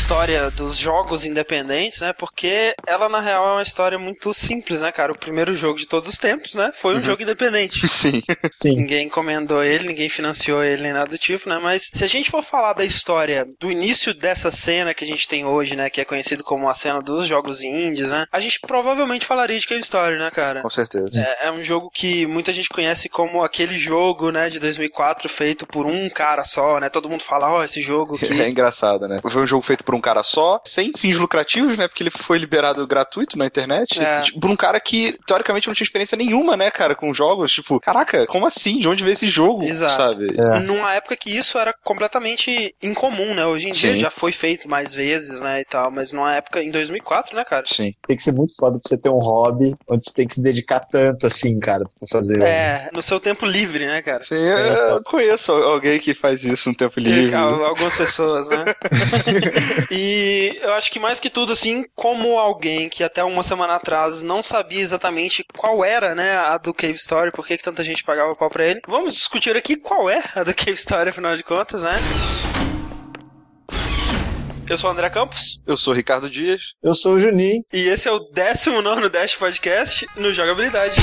história dos jogos independentes, né? Porque ela, na real, é uma história muito simples, né, cara? O primeiro jogo de todos os tempos, né? Foi um uhum. jogo independente. Sim. Sim. Ninguém encomendou ele, ninguém financiou ele, nem nada do tipo, né? Mas se a gente for falar da história do início dessa cena que a gente tem hoje, né? Que é conhecido como a cena dos jogos indies, né? A gente provavelmente falaria de Cave Story, né, cara? Com certeza. É, é um jogo que muita gente conhece como aquele jogo, né, de 2004 feito por um cara só, né? Todo mundo fala, ó, oh, esse jogo que... É engraçado, né? Foi um jogo feito por um cara só, sem fins lucrativos, né? Porque ele foi liberado gratuito na internet. É. Tipo, por um cara que, teoricamente, não tinha experiência nenhuma, né, cara, com jogos. Tipo, caraca, como assim? De onde veio esse jogo? Exato. Sabe? É. Numa época que isso era completamente incomum, né? Hoje em Sim. dia já foi feito mais vezes, né, e tal. Mas numa época, em 2004, né, cara? Sim. Tem que ser muito foda pra você ter um hobby onde você tem que se dedicar tanto assim, cara, pra fazer. É, no seu tempo livre, né, cara? Sim, eu conheço alguém que faz isso no tempo livre. Algumas pessoas, né? e eu acho que mais que tudo, assim, como alguém que até uma semana atrás não sabia exatamente qual era, né, a do Cave Story, por que, tanta gente pagava pau pra ele, vamos discutir aqui qual é a do Cave Story, afinal de contas, né? Eu sou o André Campos. Eu sou o Ricardo Dias. Eu sou o Juninho. E esse é o 19 Dash Podcast no Jogabilidade.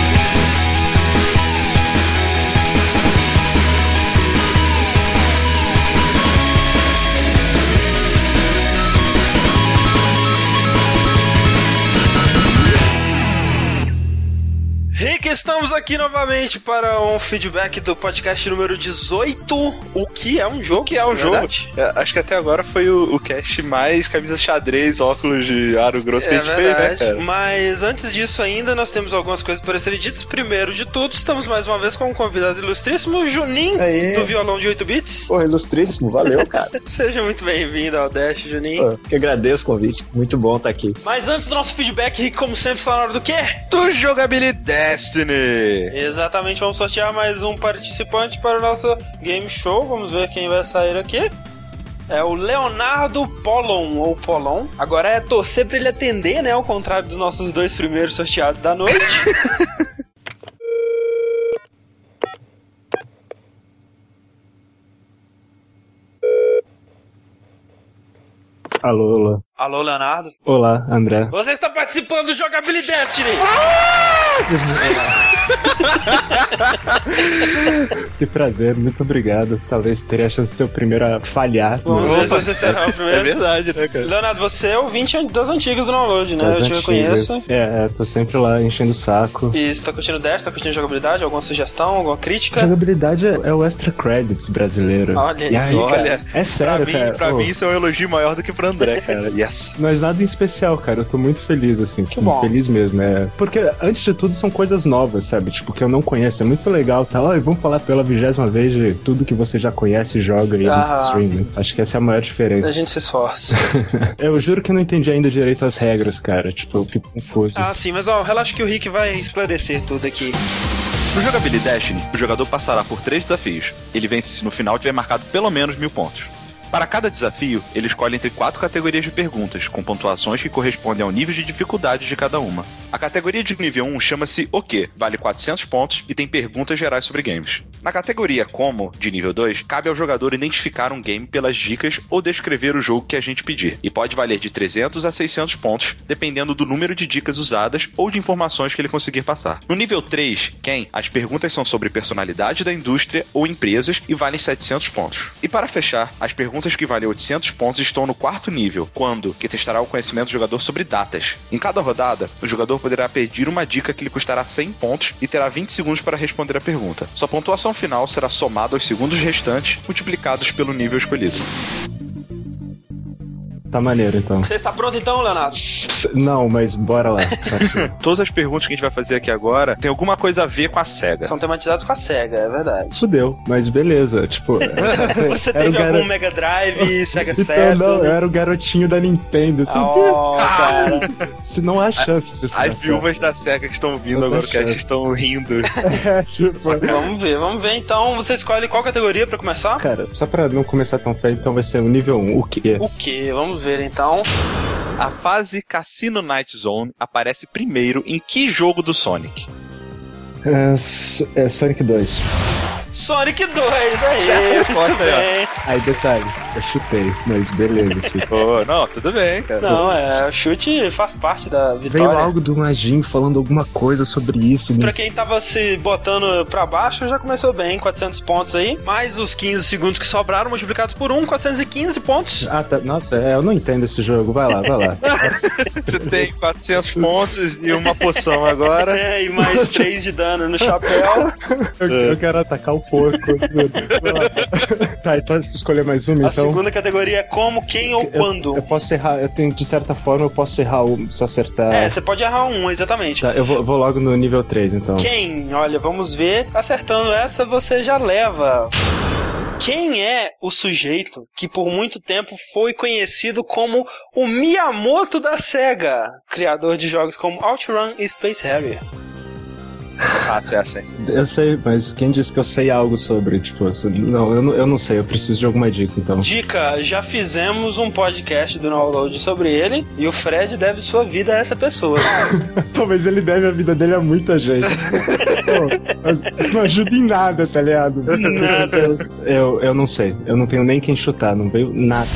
Estamos aqui novamente para um feedback do podcast número 18. O que é um jogo? O que é um jogo? É, acho que até agora foi o, o cast mais camisa xadrez, óculos de aro grosso é que a gente verdade. fez, né, cara? Mas antes disso ainda, nós temos algumas coisas para serem ditas. Primeiro de tudo, estamos mais uma vez com um convidado ilustríssimo, Juninho, Aí. do violão de 8 bits. Pô, ilustríssimo, valeu, cara. Seja muito bem-vindo ao Dash, Juninho. Pô, que agradeço o convite, muito bom estar aqui. Mas antes do nosso feedback, como sempre, está na hora do quê? Do jogabilidade. Destiny. Exatamente, vamos sortear mais um participante para o nosso game show. Vamos ver quem vai sair aqui. É o Leonardo Polon, ou Polon. Agora é torcer para ele atender, né? Ao contrário dos nossos dois primeiros sorteados da noite. Alô, alô. Alô, Leonardo. Olá, André. Você está participando do Jogabilidade Destiny! Ah! que prazer, muito obrigado. Talvez teria a chance de ser o primeiro a falhar. Vamos ver se você será o primeiro. É verdade, né, cara? Leonardo, você é o 20 das antigas do download, né? Das Eu te reconheço. É, é, tô sempre lá enchendo o saco. E você tá curtindo Destiny, tá curtindo jogabilidade? Alguma sugestão, alguma crítica? Jogabilidade é, é o extra credits brasileiro. Olha e aí, olha. É sério, pra mim, cara. Pra oh. mim isso é um elogio maior do que pro André, cara. Yes. Mas nada em especial, cara. Eu tô muito feliz, assim. Que bom. Feliz mesmo, é. Porque, antes de tudo, são coisas novas, sabe? Tipo, que eu não conheço. É muito legal, tá? E vamos falar pela vigésima vez de tudo que você já conhece e joga aí ah. no streaming. Acho que essa é a maior diferença. A gente se esforça. eu juro que eu não entendi ainda direito as regras, cara. Tipo, eu fico confuso. Ah, sim, mas ó, relaxa que o Rick vai esclarecer tudo aqui. No jogabilidade Destiny, o jogador passará por três desafios. Ele vence se no final tiver marcado pelo menos mil pontos. Para cada desafio, ele escolhe entre quatro categorias de perguntas, com pontuações que correspondem ao nível de dificuldade de cada uma. A categoria de nível 1 chama-se O que, vale 400 pontos e tem perguntas gerais sobre games. Na categoria Como, de nível 2, cabe ao jogador identificar um game pelas dicas ou descrever o jogo que a gente pedir, e pode valer de 300 a 600 pontos, dependendo do número de dicas usadas ou de informações que ele conseguir passar. No nível 3, Quem, as perguntas são sobre personalidade da indústria ou empresas e valem 700 pontos. E para fechar, as perguntas perguntas que valem 800 pontos estão no quarto nível, quando, que testará o conhecimento do jogador sobre datas. Em cada rodada, o jogador poderá pedir uma dica que lhe custará 100 pontos e terá 20 segundos para responder a pergunta. Sua pontuação final será somada aos segundos restantes, multiplicados pelo nível escolhido. Tá maneiro, então. Você está pronto então, Leonardo? Não, mas bora lá. Todas as perguntas que a gente vai fazer aqui agora tem alguma coisa a ver com a SEGA. São tematizadas com a SEGA, é verdade. Fudeu, mas beleza. Tipo. Você teve algum Mega Drive, SEGA então, Saturn? Não, eu era o garotinho da Nintendo. Assim, oh, cara. Se não há chance disso. As viúvas da SEGA que estão vindo não agora, que estão rindo. é, tipo... Vamos ver, vamos ver. Então, você escolhe qual categoria pra começar? Cara, só pra não começar tão feio, então vai ser o nível 1. O quê? O quê? Vamos ver então. A fase Cassino Night Zone aparece primeiro em que jogo do Sonic? É, é Sonic 2. Sonic 2, aí. Resposta aí, aí, detalhe, eu chutei, mas beleza. Assim. Pô, não, tudo bem, cara. Não, é, chute faz parte da vitória. Veio algo do Majin falando alguma coisa sobre isso. Né? Pra quem tava se botando pra baixo, já começou bem, 400 pontos aí. Mais os 15 segundos que sobraram multiplicados por 1, 415 pontos. Ah, tá. Nossa, é, eu não entendo esse jogo. Vai lá, vai lá. Você tem 400 pontos e uma poção agora. É, e mais 3 de dano no chapéu. eu, eu quero atacar o porco. tá, então se escolher mais uma, A então. A segunda categoria é como, quem ou eu, quando. Eu posso errar, eu tenho, de certa forma, eu posso errar um, se acertar. É, você pode errar um, exatamente. Tá, eu vou, vou logo no nível 3, então. Quem? Olha, vamos ver. Acertando essa, você já leva. Quem é o sujeito que por muito tempo foi conhecido como o Miyamoto da SEGA, criador de jogos como OutRun e Space Harrier? Ah, você acha? Eu sei, mas quem disse que eu sei algo sobre? Tipo, não, eu não, eu não sei, eu preciso de alguma dica, então. Dica, já fizemos um podcast do Download sobre ele e o Fred deve sua vida a essa pessoa. Talvez ele deve a vida dele a muita gente. Pô, não ajuda em nada, tá ligado? Nada. Eu, eu não sei, eu não tenho nem quem chutar, não veio nada.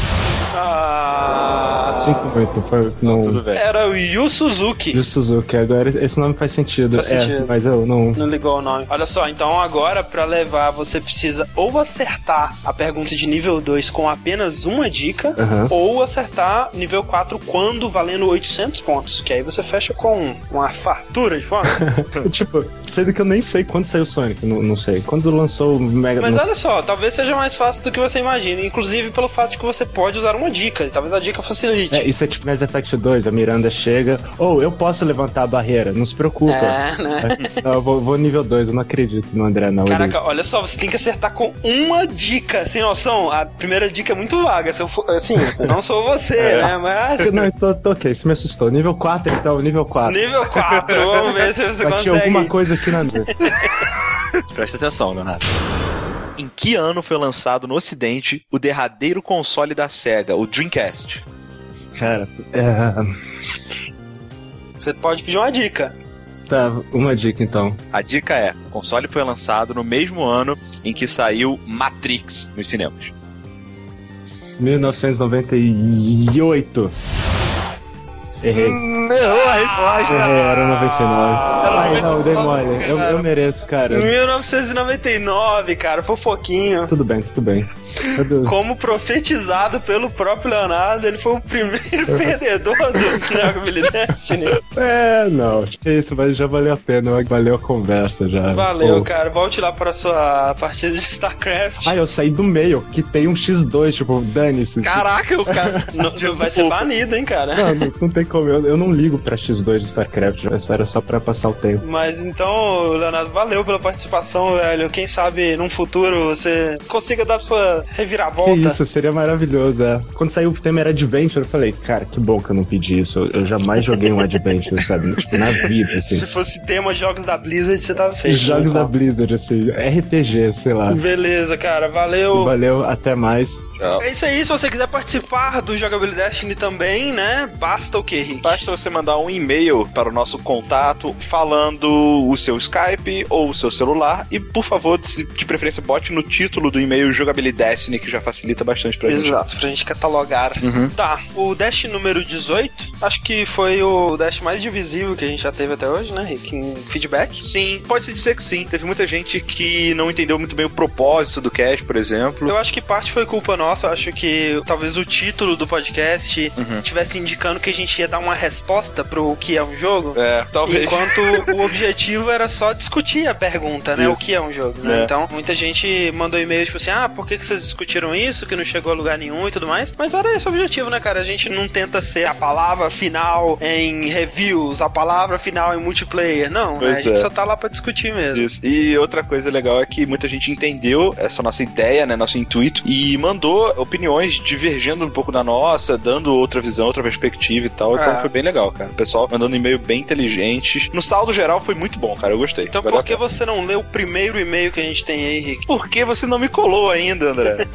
Ah. Sinto muito, foi, não... Tudo bem. Era o Yu Suzuki. Yu Suzuki, agora esse nome faz sentido. Faz sentido. É, mas eu não. Não ligou o nome. Olha só, então agora para levar você precisa ou acertar a pergunta de nível 2 com apenas uma dica, uhum. ou acertar nível 4 quando valendo 800 pontos. Que aí você fecha com uma fartura de pontos. tipo, sendo que eu nem sei quando saiu o Sonic, não, não sei. Quando lançou o Mega Mas olha só, talvez seja mais fácil do que você imagina. Inclusive pelo fato de que você pode usar uma dica. Talvez a dica facilite. É, isso é tipo Mass Effect 2, a Miranda chega. Ou oh, eu posso levantar a barreira, não se preocupa. É, né? Não, eu vou, vou, nível 2, eu não acredito no André, não. Caraca, ele... olha só, você tem que acertar com uma dica. Sem noção, a primeira dica é muito vaga. Se eu for, assim, não sou você, é. né? Mas. Não, tô, tô ok, isso me assustou. Nível 4, então, nível 4. Nível 4, vamos ver se você Bati consegue. alguma coisa aqui na Presta atenção, Leonardo. Em que ano foi lançado no Ocidente o derradeiro console da SEGA, o Dreamcast? Cara, é... Você pode pedir uma dica. Tá, uma dica então. A dica é: o console foi lançado no mesmo ano em que saiu Matrix nos cinemas. 1998. Errei. Não, a resposta. Errei, era 99. Ai, não, dei mole. Eu, eu mereço, cara. 1999, cara, foi pouquinho. Tudo bem, tudo bem. Como profetizado pelo próprio Leonardo, ele foi o primeiro perdedor do Jogabilidade Destiny. É, não. Isso, mas já valeu a pena. Valeu a conversa já. Valeu, Pô. cara. Volte lá pra sua partida de StarCraft. Ah, eu saí do meio, que tem um X2, tipo, dane-se. Caraca, o cara. Não, vai ser banido, hein, cara. Não, não, não tem como. Eu, eu não ligo pra X2 de StarCraft. Isso era só pra passar o tempo. Mas então, Leonardo, valeu pela participação, velho. Quem sabe num futuro você consiga dar sua reviravolta. Que isso, seria maravilhoso, é. Quando saiu o tema era Adventure, eu falei, cara, que bom que eu não pedi isso. Eu, eu jamais joguei um Adventure, sabe? Tipo, na vida, assim. Se fosse tema jogos da Blizzard, você tava feito. Jogos né, da Blizzard, assim. RPG, sei lá. Beleza, cara. Valeu. Valeu, até mais. É isso aí, se você quiser participar do Jogabilidade Destiny também, né? Basta o que, Rick? Basta você mandar um e-mail para o nosso contato falando o seu Skype ou o seu celular e, por favor, de preferência, bote no título do e-mail Jogabilidade Destiny, que já facilita bastante pra Exato, gente. Exato, pra gente catalogar. Uhum. Tá, o Dash número 18, acho que foi o Dash mais divisível que a gente já teve até hoje, né, Rick? Em feedback? Sim, pode-se dizer que sim. Teve muita gente que não entendeu muito bem o propósito do cast, por exemplo. Eu acho que parte foi culpa nossa, eu acho que talvez o título do podcast uhum. tivesse indicando que a gente ia dar uma resposta pro que é um jogo. É, talvez. Enquanto o objetivo era só discutir a pergunta, né? Isso. O que é um jogo, né? É. Então, muita gente mandou e-mail tipo assim: ah, por que vocês discutiram isso? Que não chegou a lugar nenhum e tudo mais. Mas era esse o objetivo, né, cara? A gente não tenta ser a palavra final em reviews, a palavra final em multiplayer. Não, né? a gente é. só tá lá pra discutir mesmo. Isso. E outra coisa legal é que muita gente entendeu essa nossa ideia, né? Nosso intuito e mandou opiniões divergindo um pouco da nossa, dando outra visão, outra perspectiva e tal. Então é. foi bem legal, cara. O pessoal mandando e-mail bem inteligentes. No saldo geral foi muito bom, cara. Eu gostei. Então por que você não leu o primeiro e-mail que a gente tem aí, Rick? Porque você não me colou ainda, André.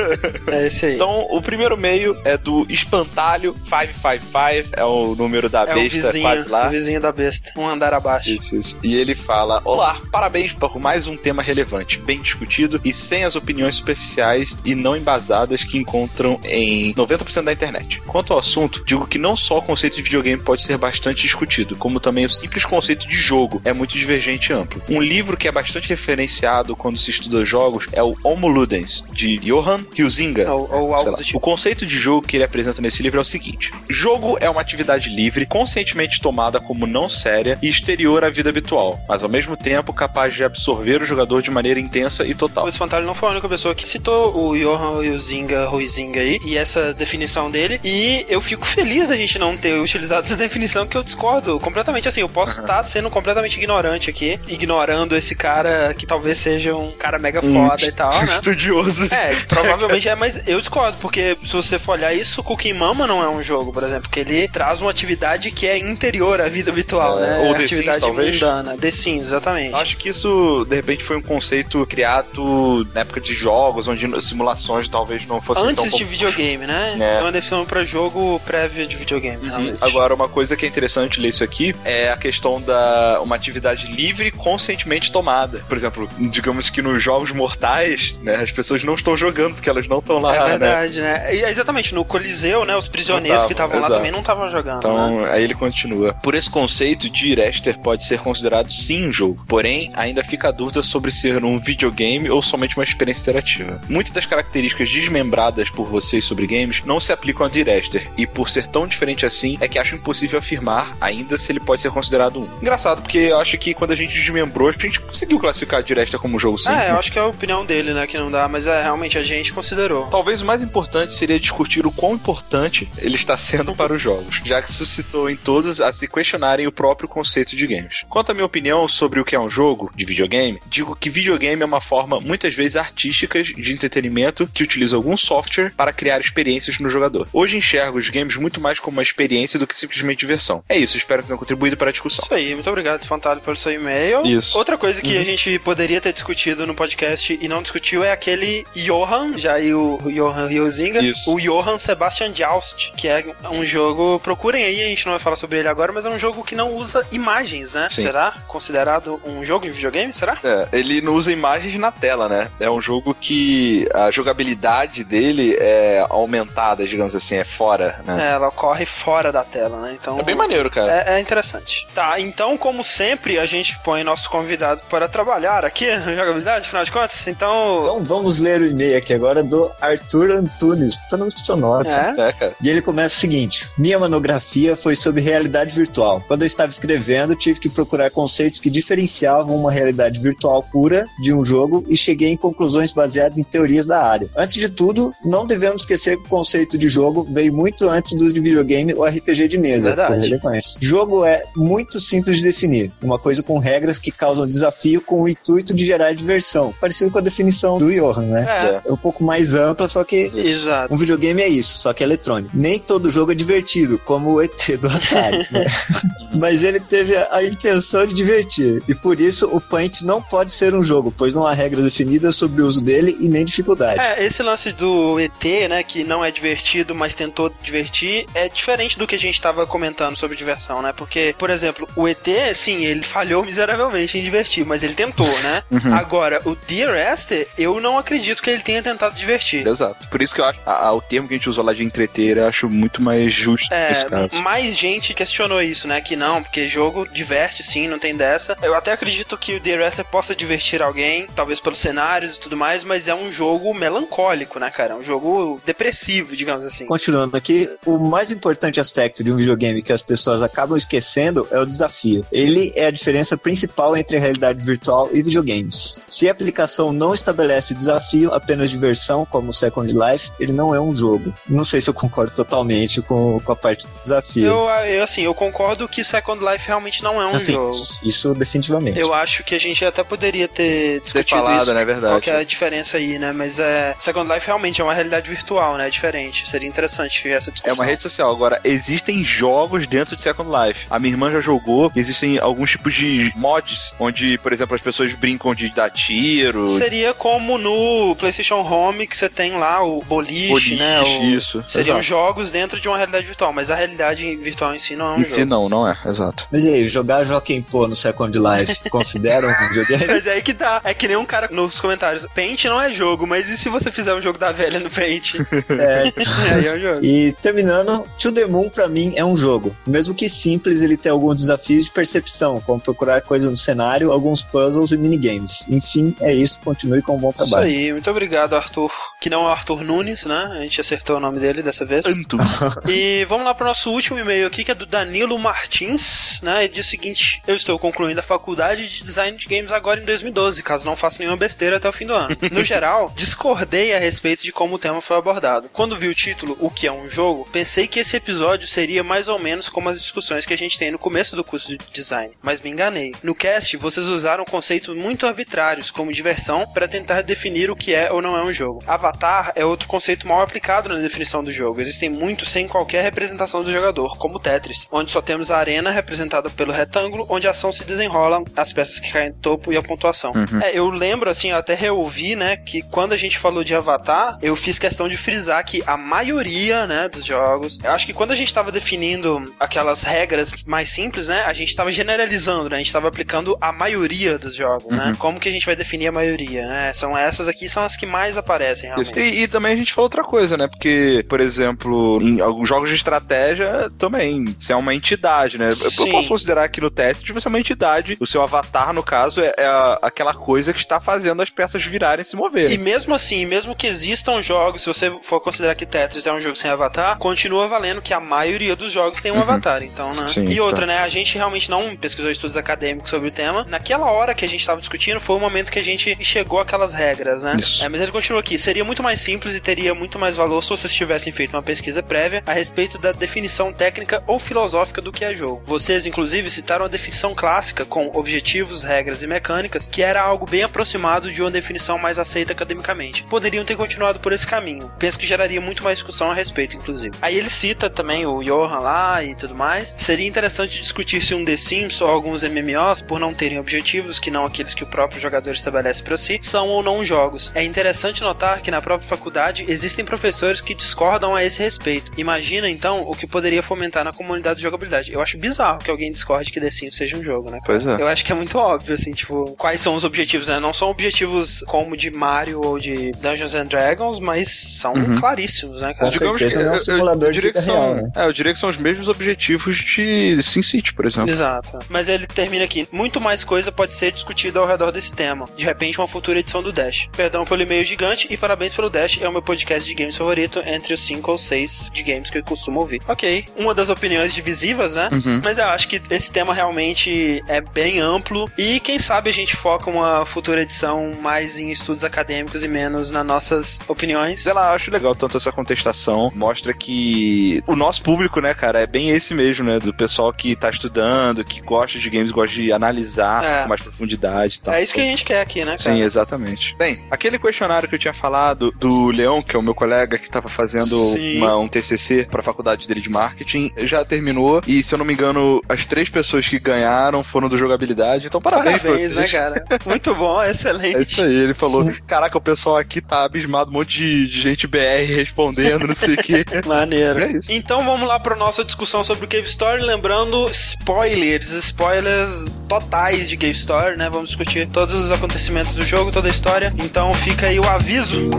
é esse aí. Então, o primeiro e-mail é do Espantalho 555, é o número da é besta, vizinho, quase lá. O vizinho da besta, um andar abaixo. Isso, isso. E ele fala: Olá, parabéns por mais um tema relevante, bem discutido e sem as opiniões superficiais e não embasadas que encontram em 90% da internet. Quanto ao assunto, digo que não só o conceito de videogame pode ser bastante discutido, como também o simples conceito de jogo é muito divergente e amplo. Um livro que é bastante referenciado quando se estuda jogos é o Homo Ludens, de Johan Huizinga. Ou, ou algo tipo. O conceito de jogo que ele apresenta nesse livro é o seguinte: jogo é uma atividade livre, conscientemente tomada como não séria e exterior à vida habitual, mas ao mesmo tempo capaz de absorver o jogador de maneira intensa e total. O Espantalho não foi a única pessoa que citou o Johan Huizinga Huizinga aí e essa definição dele, e eu fico feliz da gente não ter utilizado essa definição que eu discordo completamente. Assim, eu posso estar uhum. tá sendo completamente ignorante aqui, ignorando esse cara que talvez seja um cara mega foda e tal, né? Estudioso. É, provavelmente é, mas eu discordo, porque se você for olhar isso, Cookie Mama não é um jogo, por exemplo, porque ele traz uma atividade que é interior à vida habitual, é, né? Ou é The atividade Sims, talvez. mundana. The Sims, exatamente. Acho que isso, de repente, foi um conceito criado na época de jogos, onde simulações talvez não fossem Antes tão de videogame, né? É. é uma definição para jogo prévia de videogame, uhum. Agora, uma coisa que é interessante ler isso aqui é a questão da uma atividade livre conscientemente tomada. Por exemplo, digamos que nos jogos mortais, né, as pessoas não estão jogando porque elas não estão lá, É né? verdade, né? né? E, exatamente, no Coliseu, né, os prisioneiros tavam, que estavam lá também não estavam jogando, Então, né? aí ele continua. Por esse conceito, de Rester pode ser considerado sim um jogo, porém, ainda fica a dúvida sobre ser um videogame ou somente uma experiência interativa. Muitas das características desmembradas por vocês sobre games não se aplicam a Direster, e por ser tão diferente assim, é que acho impossível afirmar ainda se ele pode ser considerado um. Engraçado, porque eu acho que quando a gente desmembrou, a gente conseguiu classificar a Direster como um jogo sim. É, eu acho que é a opinião dele, né, que não dá, mas é, realmente a gente considerou. Talvez o mais importante seria discutir o quão importante ele está sendo para os jogos, já que suscitou em todos a se questionarem o próprio conceito de games. Quanto à minha opinião sobre o que é um jogo de videogame, digo que videogame é uma forma muitas vezes artística de entretenimento que utiliza algum software para criar experiências no jogador. Hoje enxergo os games muito mais como uma experiência do que simplesmente diversão. É isso, espero que tenha contribuído para a discussão. Isso aí, muito obrigado, Fantástico, pelo seu e-mail. Isso. Outra coisa que uhum. a gente poderia ter discutido no podcast e não discutiu é aquele Johan, já aí o Johan Riozinga, o Johan Sebastian Joust, que é um jogo, procurem aí, a gente não vai falar sobre ele agora, mas é um jogo que não usa imagens, né? Sim. Será considerado um jogo de videogame? Será? É, ele não usa imagens na tela, né? É um jogo que a jogabilidade dele é aumentada, digamos assim, é fora, né? É, ela ocorre fora da tela, né? Então. É bem maneiro, cara. É, é interessante. Tá, então, como sempre, a gente põe nosso convidado para trabalhar aqui na jogabilidade, afinal de contas. Então. Então vamos ler o e-mail aqui agora do Arthur Antunes. Puta nome sonoro. É? é, cara. E ele começa o seguinte: Minha monografia foi sobre realidade virtual. Quando eu estava escrevendo, tive que procurar conceitos que diferenciavam uma realidade virtual pura de um jogo e cheguei em conclusões baseadas em teorias da área. Antes de tudo, não devemos esquecer que o conceito de jogo veio muito antes do de videogame ou RPG de mesa. Verdade. Jogo é muito simples de definir. Uma coisa com regras que causam desafio com o intuito de gerar diversão. Parecido com a definição do Johan, né? É. é um pouco mais ampla, só que Exato. um videogame é isso, só que é eletrônico. Nem todo jogo é divertido, como o ET do Atari. né? Mas ele teve a intenção de divertir. E por isso o Paint não pode ser um jogo, pois não há regras definidas sobre o uso dele e nem dificuldade. É, esse lance do ET, né, que não é divertido, mas tentou divertir, é diferente do que a gente estava comentando sobre diversão, né? Porque, por exemplo, o ET, sim, ele falhou miseravelmente em divertir, mas ele tentou, né? Uhum. Agora, o Dear Esther, eu não acredito que ele tenha tentado divertir. Exato. Por isso que eu acho a, a, o termo que a gente usou lá de entreter, eu acho muito mais justo é, nesse caso. Mais gente questionou isso, né? Que não, porque jogo diverte sim, não tem dessa. Eu até acredito que o Dear Esther possa divertir alguém, talvez pelos cenários e tudo mais, mas é um jogo melancólico, né, cara? É um jogo depressivo, digamos assim. Continuando aqui, o mais importante aspecto de um videogame que as pessoas acabam esquecendo é o desafio. Ele é a diferença principal entre a realidade virtual e videogames. Se a aplicação não estabelece desafio, apenas diversão, como Second Life, ele não é um jogo. Não sei se eu concordo totalmente com, com a parte do desafio. Eu, eu assim, eu concordo que Second Life realmente não é um assim, jogo. Isso definitivamente. Eu acho que a gente até poderia ter discutido ter falado, isso, né, verdade. qual é a diferença aí, né? Mas é, Second Life realmente é uma realidade virtual, né? É diferente. Seria interessante essa discussão. É uma rede social. Agora, existem jogos dentro de Second Life. A minha irmã já jogou, existem alguns tipos de mods, onde, por exemplo, as pessoas brincam de dar tiro. Seria como no PlayStation Home, que você tem lá o boliche, boliche né? O... Isso. Seriam exato. jogos dentro de uma realidade virtual, mas a realidade virtual em si não é um em jogo. Em si não, não é, exato. Mas e aí, jogar Joaquim Pô no Second Life considera um videogame? Mas é aí que tá. É que nem um cara nos comentários. Paint não é jogo, mas e se você fizer um jogo da velha no Paint? É. aí é um jogo. E terminando, To The Moon pra mim é um jogo. Mesmo que simples, ele tem alguns desafios de percepção, como procurar coisas no cenário, alguns puzzles e minigames. Enfim, é isso. Continue com um bom trabalho. Isso aí. Muito obrigado, Arthur. Que não é o Arthur Nunes, né? A gente acertou o nome dele dessa vez. Anto. e vamos lá pro nosso último e-mail aqui, que é do Danilo Martins, né? Ele diz o seguinte: Eu estou concluindo a faculdade de design de games agora em 2012, caso não faça nenhuma besteira até o fim do ano. No geral, discordei a respeito de como o tema foi abordado. Quando vi o título, O que é um jogo, pensei que esse episódio seria mais ou menos como as discussões que a gente tem no começo do curso de design, mas me enganei. No cast, vocês usaram conceitos muito arbitrários, como diversão, para tentar definir o que é ou não é um jogo. Avatar é outro conceito mal aplicado na definição do jogo. Existem muitos sem qualquer representação do jogador, como Tetris, onde só temos a arena representada pelo retângulo, onde a ação se desenrola, as peças que caem no topo e a pontuação. Uhum. É, eu lembro, assim, eu até reouvi, né, que quando a gente falou de Avatar, eu fiz questão de frisar que a maioria, né, dos jogos, eu acho que quando a gente estava definindo aquelas regras mais simples, né, a gente estava generalizando, né, a gente estava aplicando a maioria dos jogos, né? uhum. né? Como que a gente vai definir a maioria, né? São essas aqui são as que mais aparecem realmente. E, e, também a gente falou outra coisa, né? Porque, por exemplo, em alguns jogos de estratégia também, você é uma entidade, né? Sim. Eu posso considerar que no teste você é uma entidade, o seu avatar, no caso, é, é a, aquela coisa que está fazendo as peças virarem se mover. E mesmo assim, mesmo que existam jogos, se você for considerar que Tetris é um jogo sem avatar, continua valendo que a maioria dos jogos tem um uhum. avatar, então, né? Sim, e outra, tá. né? A gente realmente não pesquisou estudos acadêmicos sobre o tema. Naquela hora que a gente estava discutindo, foi o momento que a gente chegou àquelas regras, né? É, mas ele continua aqui. Seria muito mais simples e teria muito mais valor se vocês tivessem feito uma pesquisa prévia a respeito da definição técnica ou filosófica do que é jogo. Vocês, inclusive, citaram a definição clássica com objetivos, regras e mecânicas, que era algo bem aproximado de uma definição mais aceita academicamente. Poderiam ter continuado por esse caminho. Penso que geraria muito mais discussão a respeito, inclusive. Aí ele cita também o Johan lá e tudo mais. Seria interessante discutir se um The Sims ou alguns MMOs, por não terem objetivos que não aqueles que o próprio jogador estabelece para si, são ou não jogos. É interessante notar que na própria faculdade existem professores que discordam a esse respeito. Imagina então o que poderia fomentar na comunidade de jogabilidade. Eu acho bizarro que alguém discorde que The Sims seja um jogo, né? Pois é. Eu acho que é muito óbvio, assim, tipo, quais são os objetivos, né? Não são objetivos como de Mario ou de Dungeons and Dragons, mas são uhum. claríssimos, né, cara? Digamos que é um simulador eu, eu, diria que são, real, né? é, eu diria que são os mesmos objetivos de SimCity, por exemplo. Exato. Mas ele termina aqui. Muito mais coisa pode ser discutida ao redor desse tema. De repente, uma futura edição do Dash. Perdão pelo e-mail gigante e parabéns pelo Dash. É o meu podcast de games favorito entre os 5 ou 6 de games que eu costumo ouvir. Ok. Uma das opiniões divisivas, né? Uhum. Mas eu acho que esse tema realmente é bem amplo e quem sabe a gente foca uma futura edição mais em estudos acadêmicos e menos nas nossas opiniões. Ela acho legal tanto essa contestação, mostra que o nosso público, né, cara, é bem esse mesmo, né, do pessoal que tá estudando, que gosta de games, gosta de analisar é. com mais profundidade e tal. É isso que a gente quer aqui, né, cara? Sim, exatamente. Bem, aquele questionário que eu tinha falado do Leão, que é o meu colega que tava fazendo uma, um TCC pra faculdade dele de marketing, já terminou e, se eu não me engano, as três pessoas que ganharam foram do jogabilidade, então parabéns, parabéns né, cara? Muito bom, excelente. É isso aí, ele falou, caraca, o pessoal aqui tá abismado, um monte de, de gente BR respondendo, não sei o quê. Maneiro. É isso. Então vamos lá pra nossa discussão sobre o Cave Story, lembrando spoilers, spoilers totais de Cave Story, né? Vamos discutir todos os acontecimentos do jogo, toda a história. Então fica aí o aviso.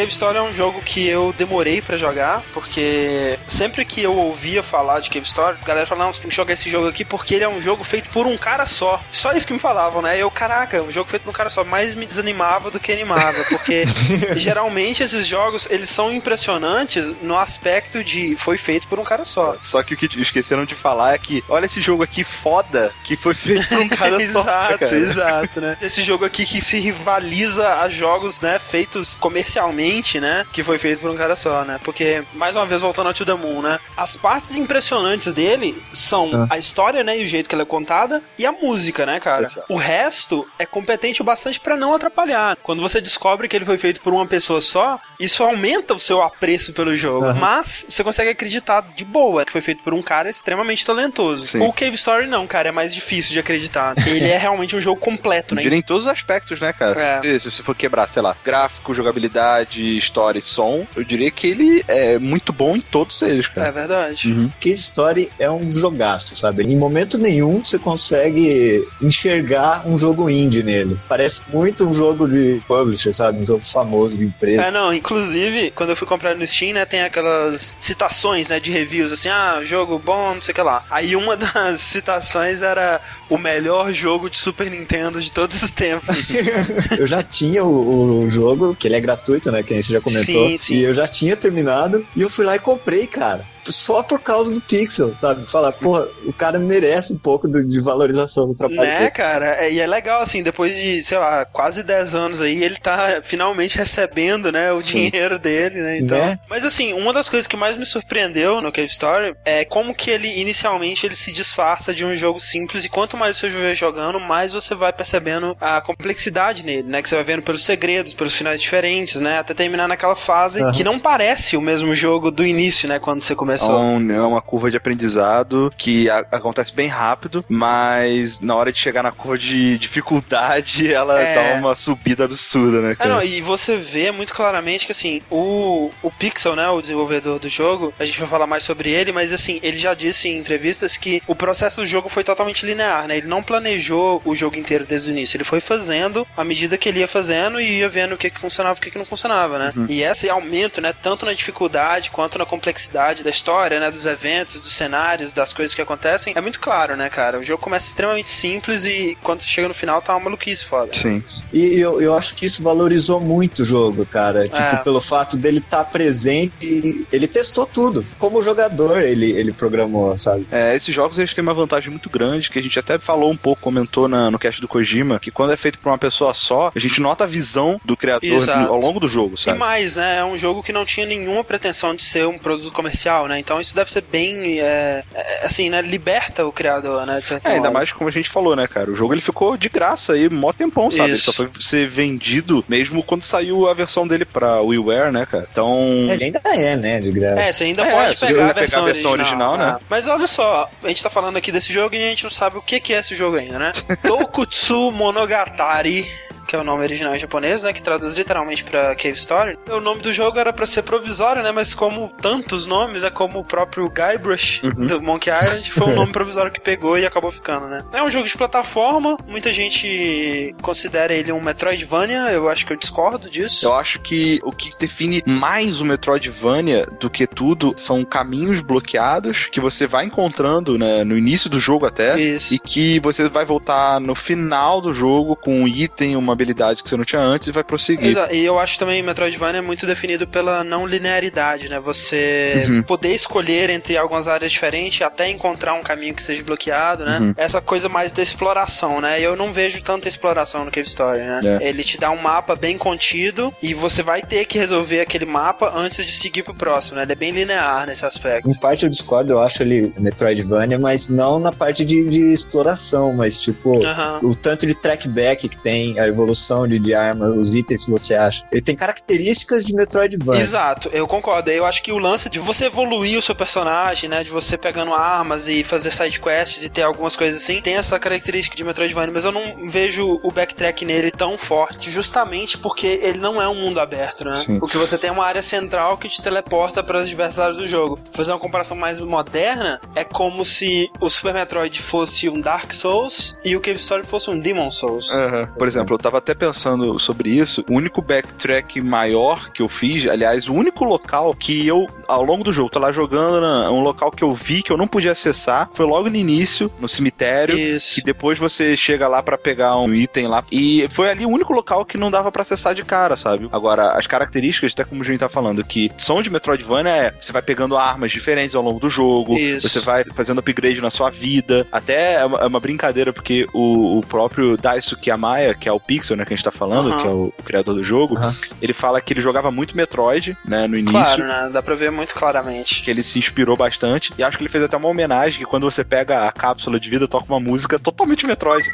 Cave Story é um jogo que eu demorei para jogar, porque sempre que eu ouvia falar de Cave Story, a galera falava, não, você tem que jogar esse jogo aqui porque ele é um jogo feito por um cara só. Só isso que me falavam, né? Eu, caraca, um jogo feito por um cara só, mais me desanimava do que animava, porque geralmente esses jogos, eles são impressionantes no aspecto de foi feito por um cara só. Só que o que esqueceram de falar é que, olha esse jogo aqui foda, que foi feito por um cara só. exato, exato, né? Esse jogo aqui que se rivaliza a jogos, né, feitos comercialmente, né, que foi feito por um cara só, né? Porque, mais uma vez, voltando ao To The Moon, né? As partes impressionantes dele são ah. a história, né, e o jeito que ela é contada, e a música, né, cara? Exato. O resto é competente o bastante para não atrapalhar. Quando você descobre que ele foi feito por uma pessoa só, isso aumenta o seu apreço pelo jogo. Uhum. Mas você consegue acreditar de boa que foi feito por um cara extremamente talentoso. Sim. O Cave Story não, cara, é mais difícil de acreditar. Ele é realmente um jogo completo, né? em todos os aspectos, né, cara? É. Se, se você for quebrar, sei lá, gráfico, jogabilidade, história e som, eu diria que ele é muito bom em todos eles, cara. É verdade. Uhum. Cave Story é um jogaço, sabe? Em momento nenhum você consegue enxergar um jogo indie nele. Parece muito um jogo de publisher, sabe? Um jogo famoso de empresa. É, não, inclusive, quando eu fui comprar no Steam, né, tem aquelas citações, né, de reviews, assim, ah, jogo bom, não sei o que lá. Aí uma das citações era o melhor jogo de Super Nintendo de todos os tempos. eu já tinha o, o, jogo, que ele é gratuito, né, que você já comentou. Sim, sim. E eu já tinha terminado, e eu fui lá e comprei, cara cara. Só por causa do pixel, sabe? Falar, porra, o cara merece um pouco do, de valorização do trabalho. Né, dele. cara? É, e é legal, assim, depois de, sei lá, quase 10 anos aí, ele tá finalmente recebendo, né, o Sim. dinheiro dele, né? Então. Né? Mas assim, uma das coisas que mais me surpreendeu no Cave Story é como que ele, inicialmente, ele se disfarça de um jogo simples e quanto mais você vai jogando, mais você vai percebendo a complexidade nele, né? Que você vai vendo pelos segredos, pelos finais diferentes, né? Até terminar naquela fase uhum. que não parece o mesmo jogo do início, né? Quando você começa É, um, é uma curva de aprendizado que a, acontece bem rápido, mas na hora de chegar na curva de dificuldade, ela é. dá uma subida absurda, né? É, não, e você vê muito claramente que assim, o, o Pixel, né, o desenvolvedor do jogo, a gente vai falar mais sobre ele, mas assim, ele já disse em entrevistas que o processo do jogo foi totalmente linear, né? Ele não planejou o jogo inteiro desde o início, ele foi fazendo à medida que ele ia fazendo e ia vendo o que, que funcionava e o que, que não funcionava, né? Uhum. E esse aumento, né, tanto na dificuldade quanto na complexidade da história história, né, dos eventos, dos cenários, das coisas que acontecem, é muito claro, né, cara? O jogo começa extremamente simples e quando você chega no final tá uma maluquice foda. Sim. E eu, eu acho que isso valorizou muito o jogo, cara. Tipo, é. pelo fato dele estar tá presente e ele testou tudo. Como jogador ele, ele programou, sabe? É, esses jogos eles têm uma vantagem muito grande, que a gente até falou um pouco, comentou na, no cast do Kojima, que quando é feito por uma pessoa só, a gente nota a visão do criador ao longo do jogo, sabe? E mais, né? É um jogo que não tinha nenhuma pretensão de ser um produto comercial, né? Então isso deve ser bem, é, é, assim, né, liberta o criador, né, de certa é, ainda mais como a gente falou, né, cara, o jogo ele ficou de graça aí, mó tempão, sabe, Isso. ele só foi ser vendido mesmo quando saiu a versão dele pra WiiWare, né, cara, então... Ele ainda é, né, de graça. É, você ainda é, pode pegar, a versão, pegar a versão original, original né. né. Mas olha só, a gente tá falando aqui desse jogo e a gente não sabe o que que é esse jogo ainda, né. Tokutsu Monogatari que é o nome original em japonês, né, que traduz literalmente para Cave Story. O nome do jogo era para ser provisório, né, mas como tantos nomes, é como o próprio Guybrush uhum. do Monkey Island, foi um nome provisório que pegou e acabou ficando, né. É um jogo de plataforma, muita gente considera ele um Metroidvania, eu acho que eu discordo disso. Eu acho que o que define mais o Metroidvania do que tudo são caminhos bloqueados que você vai encontrando, né, no início do jogo até, Isso. e que você vai voltar no final do jogo com um item, uma habilidade que você não tinha antes e vai prosseguir. Exato. E eu acho também Metroidvania é muito definido pela não linearidade, né? Você uhum. poder escolher entre algumas áreas diferentes até encontrar um caminho que seja bloqueado, né? Uhum. Essa coisa mais da exploração, né? Eu não vejo tanta exploração no Cave Story, né? É. Ele te dá um mapa bem contido e você vai ter que resolver aquele mapa antes de seguir pro próximo, né? Ele é bem linear nesse aspecto. Em parte eu discordo, eu acho ele Metroidvania, mas não na parte de, de exploração, mas tipo, uhum. o tanto de trackback que tem, a evolução evolução de, de arma, os itens que você acha. Ele tem características de Metroidvania. Exato, eu concordo. Eu acho que o lance de você evoluir o seu personagem, né, de você pegando armas e fazer side quests e ter algumas coisas assim, tem essa característica de Metroidvania, mas eu não vejo o backtrack nele tão forte, justamente porque ele não é um mundo aberto, né? Sim. Porque você tem uma área central que te teleporta para as diversas áreas do jogo. Fazer uma comparação mais moderna, é como se o Super Metroid fosse um Dark Souls e o Cave Story fosse um Demon Souls. Uhum. Por exemplo, eu tava até pensando sobre isso. O único backtrack maior que eu fiz, aliás, o único local que eu, ao longo do jogo, tô lá jogando, né, um local que eu vi que eu não podia acessar, foi logo no início, no cemitério. Isso. Que depois você chega lá para pegar um item lá. E foi ali o único local que não dava para acessar de cara, sabe? Agora, as características, até como o Júnior tá falando, que são de Metroidvania é você vai pegando armas diferentes ao longo do jogo, Isso. você vai fazendo upgrade na sua vida. Até é uma, é brincadeira, porque o, o próprio Daisuke Amaya, que é o Pixel, né, que a gente tá falando, Aham. que é o, o criador do jogo, Aham. ele fala que ele jogava muito Metroid, né, no início. Claro, né? Dá pra ver muito claramente. Que ele se inspirou bastante. E acho que ele fez até uma homenagem que quando você pega a cápsula de vida, toca uma música totalmente Metroid.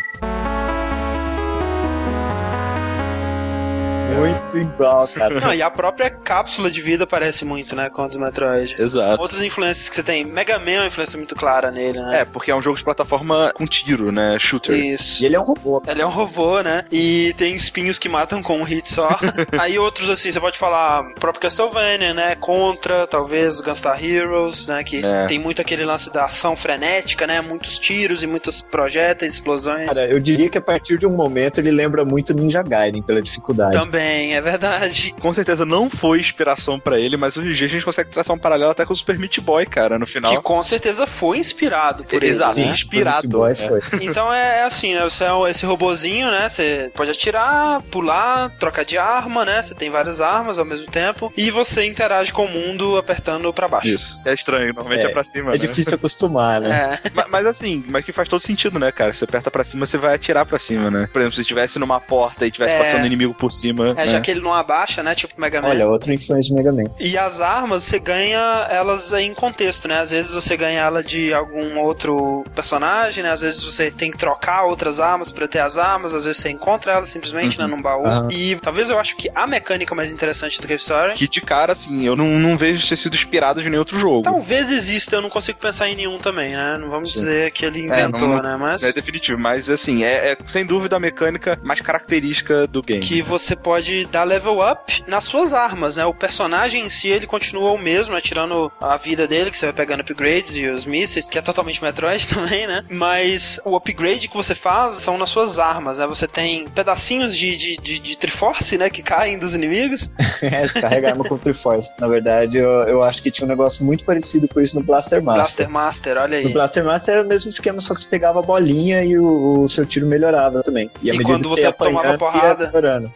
Muito igual, cara. Não, e a própria cápsula de vida parece muito, né, com a do Metroid. Exato. Outras influências que você tem. Mega Man é uma influência muito clara nele, né? É, porque é um jogo de plataforma com tiro, né? Shooter. Isso. E ele é um robô. Ele é um robô, né? E tem espinhos que matam com um hit só. Aí outros, assim, você pode falar próprio Castlevania, né? Contra, talvez, o Gunstar Heroes, né? Que É. tem muito aquele lance da ação frenética, né? Muitos tiros e muitos projéteis, explosões. Cara, eu diria que a partir de um momento ele lembra muito Ninja Gaiden pela dificuldade. Também, é verdade. Com certeza não foi inspiração pra ele, mas hoje em dia a gente consegue traçar um paralelo até com o Super Meat Boy, cara, no final. Que com certeza foi inspirado por ele. Exato, né? inspirado. Boy é. foi. Então é, é assim, né? Você é esse robozinho, né? Você pode atirar, pular, trocar de arma, né? Você tem várias armas ao mesmo tempo. E você interage com o mundo apertando pra baixo. Isso. É estranho, normalmente é, É, pra cima, É né? difícil acostumar, né? É. Ma- Mas, assim, mas que faz todo sentido, né, cara? Você aperta pra cima, você vai atirar pra cima, né? Por exemplo, se estivesse numa porta e tivesse É. passando inimigo por cima. É, né? já que ele não abaixa, né? Tipo Mega Man. Olha, outra influência de Mega Man. E as armas, você ganha elas em contexto, né? Às vezes você ganha ela de algum outro personagem, né? Às vezes você tem que trocar outras armas pra ter as armas, às vezes você encontra elas simplesmente, né? Num baú. E talvez eu acho que a mecânica mais interessante do Cave Story Que de cara, assim, eu não, não vejo ter sido inspirado de nenhum outro jogo. Talvez exista, eu não consigo pensar em nenhum também, né? Não vamos Sim. dizer que ele inventou, não- né? Mas É definitivo, mas assim, é, é sem dúvida a mecânica mais característica do game. que você pode dar level up nas suas armas, né? O personagem em si, ele continua o mesmo, né? Tirando a vida dele, que você vai pegando upgrades e os mísseis, que é totalmente Metroid também, né? Mas o upgrade que você faz são nas suas armas, né? Você tem pedacinhos de, de, de, de Triforce, né? Que caem dos inimigos. É, carrega arma com Triforce. Na verdade, eu, eu acho que tinha um negócio muito parecido com isso no Blaster Master. Blaster Master, olha No aí. Blaster Master era o mesmo esquema, só que você pegava a bolinha e o, o seu tiro melhorava também. E, E quando que você ia tomava apanhando, porrada- ia melhorando.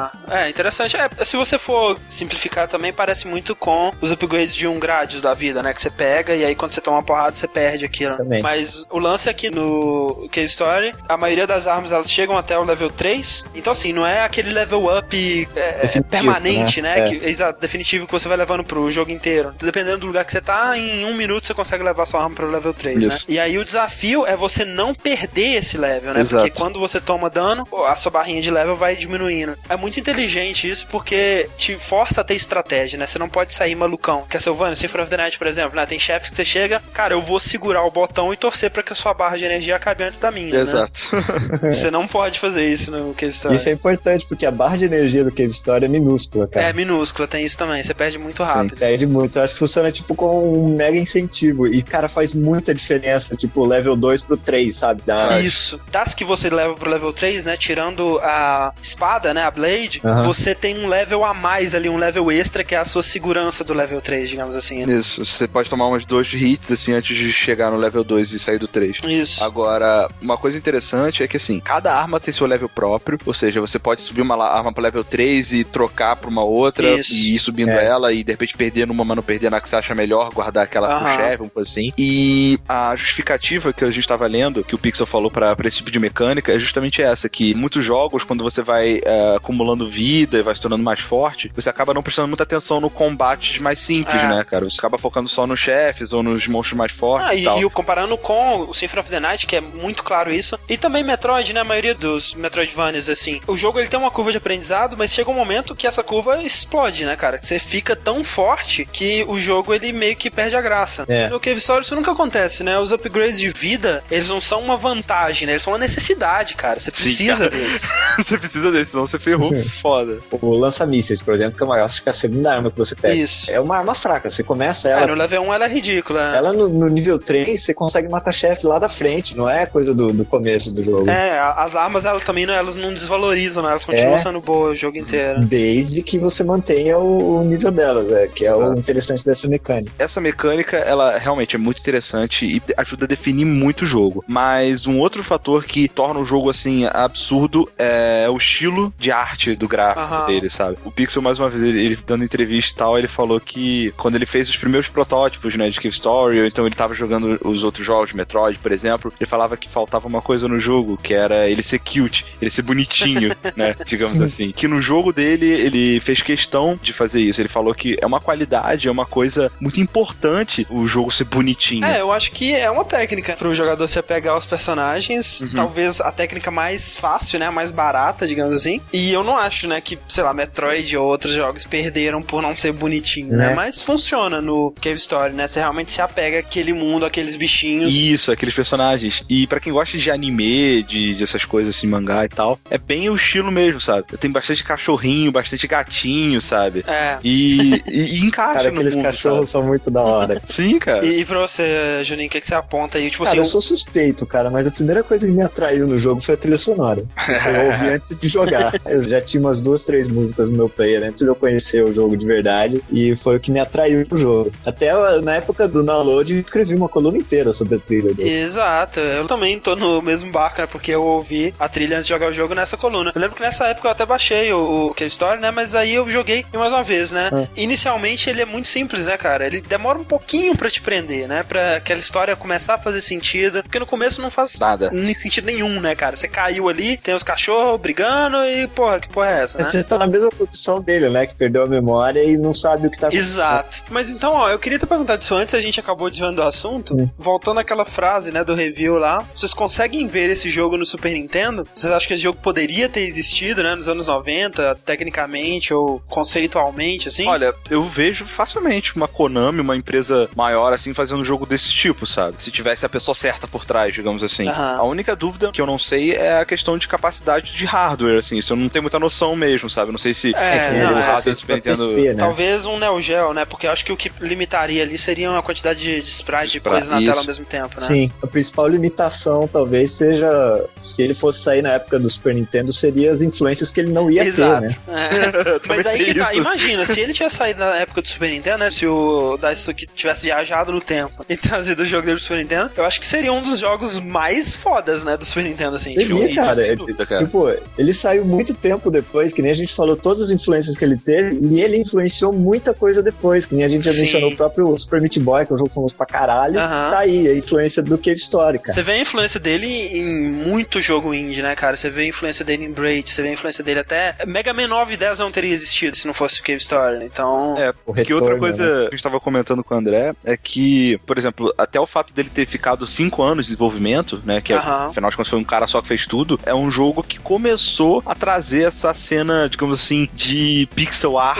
Ah. É, interessante. É, se você for simplificar também, parece muito com os upgrades de um Gradius da vida, né? Que você pega e aí quando você toma uma porrada, você perde aquilo. Também. Mas o lance aqui no Cave Story, a maioria das armas elas chegam até o level 3. Então, assim, não é aquele level up é, permanente, né? né? É. Que, exato, definitivo que você vai levando pro jogo inteiro. Dependendo do lugar que você tá, em um minuto você consegue levar sua arma pro level 3, né? Isso. E aí o desafio é você não perder esse level, né? Exato. Porque quando você toma dano, a sua barrinha de level vai diminuindo. É muito inteligente isso porque te força a ter estratégia, né? Você não pode sair malucão. Castlevania, Symphony of the Night, por exemplo, né? Tem chefes que você chega, cara, eu vou segurar o botão e torcer pra que a sua barra de energia acabe antes da minha, né? Exato. Você não pode fazer isso no Cave Story. Isso é importante, porque a barra de energia do Cave Story é minúscula, cara. É minúscula, tem isso também. Você perde muito rápido. Perde muito. Eu acho que funciona tipo com um mega incentivo. E, cara, faz muita diferença, tipo, level 2 pro 3, sabe? Da... Isso. Das que você leva pro level 3, né? Tirando a espada, né? A Blade, Aham. você tem um level a mais ali, um level extra, que é a sua segurança do level 3, digamos assim. né? Isso, você pode tomar umas dois hits assim antes de chegar no level 2 e sair do 3. Isso. Agora, uma coisa interessante é que assim, cada arma tem seu level próprio, ou seja, você pode subir uma arma para level 3 e trocar pra uma outra Isso. e ir subindo É. ela e de repente perder numa, mas não perder na que você acha melhor, guardar aquela pro Aham. chefe, uma coisa assim. E a justificativa que a gente tava lendo, que o Pixel falou pra pra esse tipo de mecânica, é justamente essa, que muitos jogos, quando você vai é, acumulando vida e vai se tornando mais forte, você acaba não prestando muita atenção no combate mais simples, É. né, cara? Você acaba focando só nos chefes ou nos monstros mais fortes Ah, e, e, tal. e comparando com o Symphony of the Night, que é muito claro isso, e também Metroid, né? A maioria dos Metroidvanias, assim, o jogo ele tem uma curva de aprendizado, mas chega um momento que essa curva explode, né, cara? Que você fica tão forte que o jogo ele meio que perde a graça. É. No Cave Story isso nunca acontece, né? Os upgrades de vida, eles não são uma vantagem, né? Eles são uma necessidade, cara. Você Sim, precisa cara. deles. você precisa desse, senão você ferrou tão foda. O lança-mísseis, por exemplo, que é uma, acho que é a segunda arma que você pega. Isso. É uma arma fraca. Você começa ela. É, no level 1 ela é ridícula. Ela no, no nível 3, você consegue matar chefe lá da frente, não é coisa do, do começo do jogo. É, as armas elas também não, elas não desvalorizam, né? Elas continuam É. sendo boas o jogo inteiro. Desde que você mantenha o, o nível delas, é, que é o Exato. interessante dessa mecânica. Essa mecânica, ela realmente é muito interessante e ajuda a definir muito o jogo. Mas um outro fator que torna o jogo, assim, absurdo é o estilo de arte do gráfico Aham. dele, sabe? O Pixel, mais uma vez, ele, ele dando entrevista e tal, ele falou que quando ele fez os primeiros protótipos, né, de Cave Story, ou então ele tava jogando os outros jogos, Metroid, por exemplo, ele falava que faltava uma coisa no jogo, que era ele ser cute, ele ser bonitinho, né, digamos assim. Que no jogo dele, ele fez questão de fazer isso. Ele falou que é uma qualidade, é uma coisa muito importante o jogo ser bonitinho. É, eu acho que é uma técnica pro jogador se apegar aos personagens. Uhum. Talvez a técnica mais fácil, né? Mais barata, digamos assim. E eu não acho, né, que, sei lá, Metroid ou outros jogos perderam por não ser bonitinho, né? Né? Mas funciona no Cave Story, né? Você realmente se apega àquele mundo, àqueles bichinhos. Isso, aqueles personagens. E pra quem gosta de anime, de, de essas coisas assim, mangá e tal, é bem o estilo mesmo, sabe? Tem bastante cachorrinho, bastante gatinho, sabe? É. E, e, e encaixa Cara, no aqueles mundo, cachorros são muito da hora. sabe? Sim, cara. E, e pra você, Juninho, o que, que você aponta aí? Tipo Cara, assim, eu sou suspeito, cara, mas a primeira coisa que me atraiu no jogo foi a trilha sonora. Eu ouvi antes de jogar. Eu já tinha umas duas, três músicas no meu player antes de eu conhecer o jogo de verdade, e foi o que me atraiu pro jogo. Até uh, na época do download, eu escrevi uma coluna inteira sobre a trilha dele. Exato, eu também tô no mesmo barco, né? Porque eu ouvi a trilha antes de jogar o jogo nessa coluna. Eu lembro que nessa época eu até baixei o, o Cave Story, né? Mas aí eu joguei mais uma vez, né? Ah. Inicialmente ele é muito simples, né, cara? Ele demora um pouquinho pra te prender, né? Pra aquela história começar a fazer sentido. Porque no começo não faz Nada. nem sentido nenhum, né, cara? Você caiu ali, tem os cachorros brigando e, porra, porra é essa, né? Você tá na mesma posição dele, né? Que perdeu a memória e não sabe o que tá Exato. Mas então, ó, eu queria ter perguntado isso antes, a gente acabou desviando do assunto. Hum. Voltando àquela frase, né, do review lá. Vocês conseguem ver esse jogo no Super Nintendo? Vocês acham que esse jogo poderia ter existido, né, nos anos 90, tecnicamente ou conceitualmente, assim? Olha, eu vejo facilmente uma Konami, uma empresa maior, assim, fazendo um jogo desse tipo, sabe? Se tivesse a pessoa certa por trás, digamos assim. Aham. A única dúvida que eu não sei é a questão de capacidade de hardware, assim. Isso eu não tenho muita noção mesmo, sabe? Não sei se É, o não, o é, Super Nintendo. PC, né? Talvez um Neo Geo, né? Porque eu acho que o que limitaria ali seria uma quantidade de, de sprites, de coisas na isso. tela ao mesmo tempo, né? Sim, a principal limitação talvez seja se ele fosse sair na época do Super Nintendo, seria as influências que ele não ia Exato. ter, né? É. Mas aí que tá, isso. imagina, se ele tivesse saído na época do Super Nintendo, né? Se o Daisuke tivesse viajado no tempo e trazido o jogo dele pro Super Nintendo, eu acho que seria um dos jogos mais fodas, né? Do Super Nintendo, assim. Seria, Tipo, Sem cara. sem é- dúvida, cara. Tipo, ele saiu muito tempo depois, que nem a gente falou todas as influências que ele teve, e ele influenciou muita coisa depois, que nem a gente já Sim. mencionou o próprio Super Meat Boy, que é um jogo famoso pra caralho. Tá aí, a influência do Cave Story, cara. Você vê a influência dele em muito jogo indie, né, cara? Você vê a influência dele em Braid, você vê a influência dele até. Mega Man 9 e 10 não teria existido se não fosse o Cave Story, né? Então. É, O que outra coisa né? que a gente tava comentando com o André é que, por exemplo, até o fato dele ter ficado cinco anos de desenvolvimento, né? Que é, afinal de contas foi um cara só que fez tudo, é um jogo que começou a trazer essa cena, digamos assim, de pixel art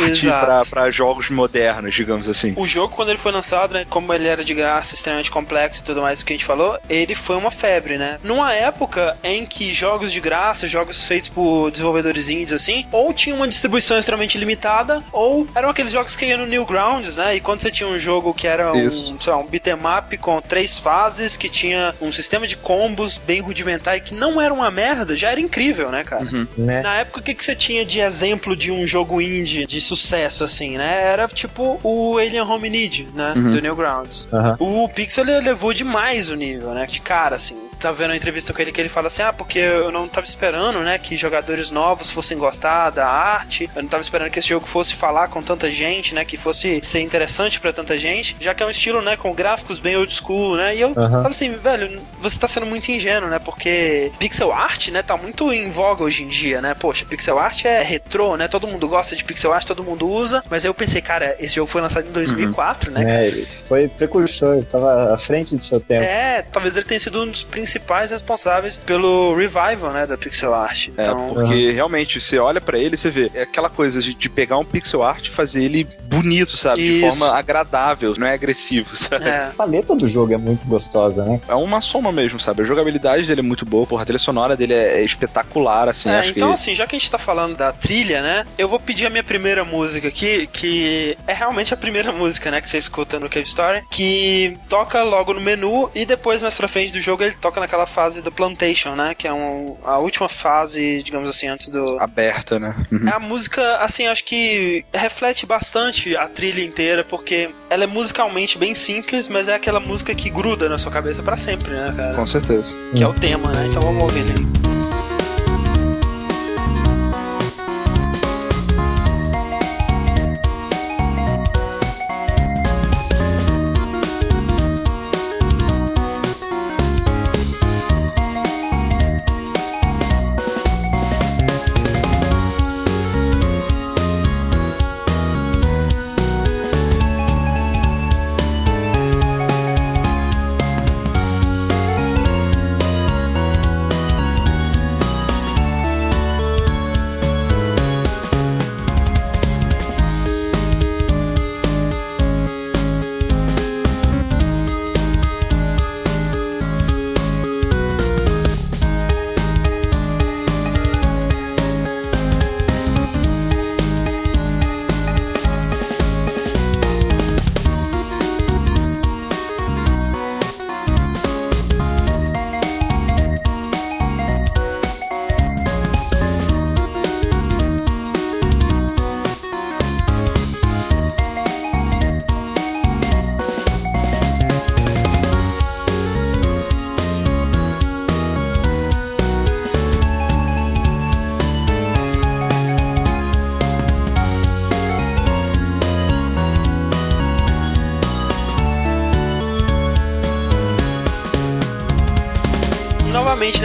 pra jogos modernos, digamos assim. O jogo, quando ele foi lançado, né, como ele era de graça, extremamente complexo e tudo mais que a gente falou, ele foi uma febre, né? Numa época em que jogos de graça, jogos feitos por desenvolvedores indies, assim, ou tinham uma distribuição extremamente limitada, ou eram aqueles jogos que iam no Newgrounds, né? E quando você tinha um jogo que era um, Isso. sei lá, um beat'em up com três fases, que tinha um sistema de combos bem rudimentar e que não era uma merda, já era incrível, né, cara? né? Na época, o que, que você tinha de exemplo de um jogo indie de sucesso, assim, né? Era tipo o Alien Hominid, né? Uhum. Do Newgrounds. Aham. O Pixel levou demais o nível, né? De cara, assim. Tá vendo a entrevista com ele que ele fala assim: ah, porque eu não tava esperando, né? Que jogadores novos fossem gostar da arte. Eu não tava esperando que esse jogo fosse falar com tanta gente, né? Que fosse ser interessante pra tanta gente. Já que é um estilo, né? Com gráficos bem old school, né? E eu Aham. tava assim, velho, você tá sendo muito ingênuo, né? Porque pixel art, né? Tá muito em voga hoje em dia, né? Poxa, pixel art é retrô, né? Todo mundo gosta de pixel art, todo mundo usa. Mas aí eu pensei, cara, esse jogo foi lançado em 2004, né? É, ele foi precursor, tava à frente do seu tempo. É, talvez ele tenha sido um dos principais responsáveis pelo revival, né, da pixel art. É, então... É, porque realmente, você olha para ele, você vê, é aquela coisa de, de, pegar um pixel art e fazer ele bonito, sabe? Isso. De forma agradável, não é agressivo, sabe? É. A paleta do jogo é muito gostosa, né? É uma soma mesmo, sabe? A jogabilidade dele é muito boa, porra, a trilha sonora dele é, é espetacular, assim. É, então, que... assim, já que a gente tá falando da trilha, né, eu vou pedir a minha primeira música aqui, que é realmente a primeira música, né, que você escuta no Cave Story, que toca logo no menu e depois, mais pra frente do jogo, ele toca naquela fase do Plantation, né, que é um, a última fase, digamos assim, antes do... Aberta, né? Uhum. A música, assim, acho que reflete bastante a trilha inteira, porque ela é musicalmente bem simples, mas é aquela música que gruda na sua cabeça para sempre, né, cara? Com certeza. Que é o tema, né? Então vamos ouvir ele. né,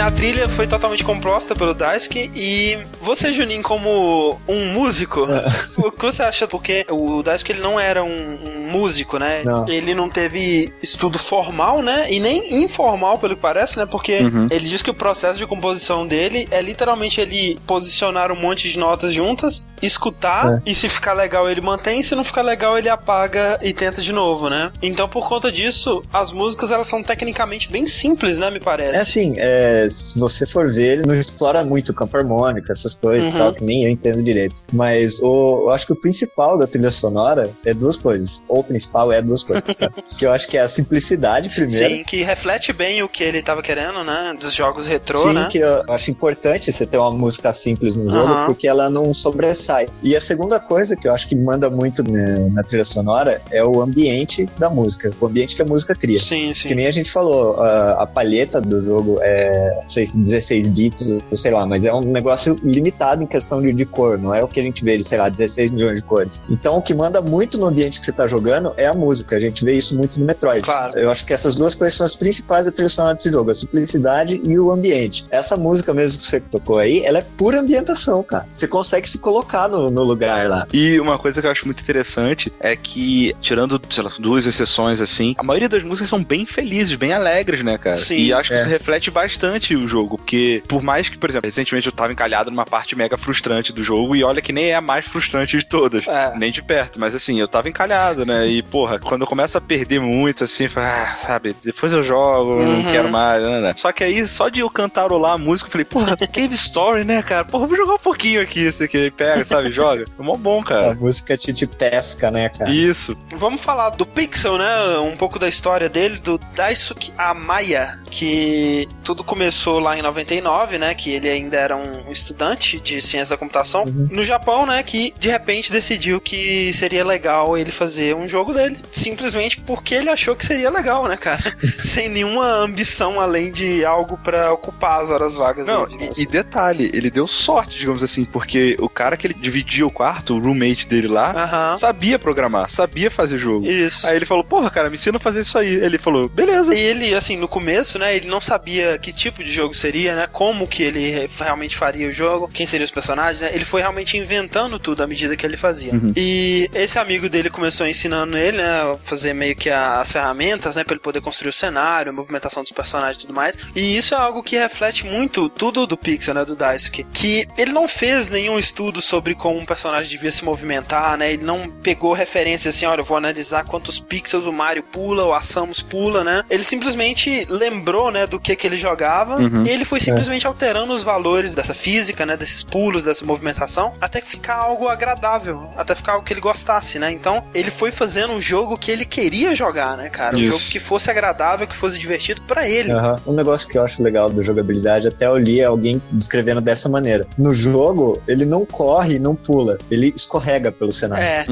a trilha foi totalmente composta pelo Daisuke e você, Juninho, como um músico, é. o que você acha? Porque o Daisuke ele não era um, um músico, né? Não. Ele não teve estudo formal, né? E nem informal, pelo que parece, né? Porque uhum. ele diz que o processo de composição dele é literalmente ele posicionar um monte de notas juntas, escutar, é. e se ficar legal ele mantém, se não ficar legal ele apaga e tenta de novo, né? Então, por conta disso, as músicas elas são tecnicamente bem simples, né? Me parece. É assim, é, se você for ver, ele não explora muito campo harmônico, essas coisas uhum. e tal, que nem eu entendo direito. Mas o, eu acho que o principal da trilha sonora é duas coisas. Ou o principal é duas coisas. Tá? que eu acho que é a simplicidade primeiro. Sim, que reflete bem o que ele estava querendo, né? Dos jogos retrô, Sim, né? que eu acho importante você ter uma música simples no jogo, uhum. porque ela não sobressai. E a segunda coisa que eu acho que manda muito né, na trilha sonora é o ambiente da música. O ambiente que a música cria. Sim, sim. Que nem a gente falou, a, a palheta do jogo é, sei, 16 bits, sei lá, mas é um negócio limitado em questão de, de cor, não é o que a gente vê de, sei lá, 16 milhões de cores. Então o que manda muito no ambiente que você tá jogando é a música. A gente vê isso muito no Metroid. Claro. Eu acho que essas duas coisas são as principais da trilha sonora desse jogo, a simplicidade e o ambiente. Essa música mesmo que você tocou aí, ela é pura ambientação, cara. Você consegue se colocar no, no lugar lá. E uma coisa que eu acho muito interessante é que, tirando, sei lá, duas exceções assim, a maioria das músicas são bem felizes, bem alegres, né, cara? Sim. E acho que é. isso reflete bastante o jogo, porque por mais que, por exemplo, recentemente eu tava encalhado numa parte mega frustrante do jogo e olha que nem é a mais frustrante de todas, é. nem de perto, mas assim, eu tava encalhado, né? E porra, quando eu começo a perder muito assim, ah, sabe, depois eu jogo, uhum. não quero mais, né, né? Só que aí, só de eu cantarolar a música, eu falei, porra, Cave Story, né, cara? Porra, vou jogar um pouquinho aqui, esse aqui, pega, sabe, joga. É mó bom, cara. A música te, te pesca, né, cara? Isso. Vamos falar do Pixel, né? Um pouco da história dele, do Daisuke Amaya, que tudo começou lá em 99, né? Que ele ainda era um estudante de ciência da computação uhum. no Japão, né? Que de repente decidiu que seria legal ele fazer um jogo dele. Simplesmente porque ele achou que seria legal, né, cara? Sem nenhuma ambição além de algo para ocupar as horas vagas Não, dele. E, e detalhe, ele deu sorte, digamos assim, porque o cara que ele dividia o quarto, o roommate dele lá, uhum. sabia programar, sabia fazer jogo. Isso. Aí ele falou, porra, cara, me ensina a fazer isso aí. Ele falou, beleza. E ele, assim, no começo, né? Ele não sabia que tipo de jogo seria, né? Como que ele realmente faria o jogo, quem seriam os personagens, né? Ele foi realmente inventando tudo à medida que ele fazia. Uhum. E esse amigo dele começou ensinando ele, né? A fazer meio que as ferramentas, né? Pra ele poder construir o cenário, a movimentação dos personagens e tudo mais. E isso é algo que reflete muito tudo do Pixel, né? Do Daisuke. Que ele não fez nenhum estudo sobre como um personagem devia se movimentar, né? Ele não pegou referência assim, olha, eu vou analisar quantos pixels o Mario pula, ou a Samus pula, né? Ele simplesmente lembrou, né, do que que ele jogava uhum. e ele foi simplesmente é. alterando os valores dessa física, né, desses pulos, dessa movimentação, até ficar algo agradável, até ficar algo que ele gostasse, né? Então, ele foi fazendo um jogo que ele queria jogar, né, cara? Um Isso. jogo que fosse agradável, que fosse divertido para ele. Uhum. Um negócio que eu acho legal da jogabilidade, até eu li alguém descrevendo dessa maneira. No jogo, ele não corre, não pula, ele escorrega pelo cenário. É.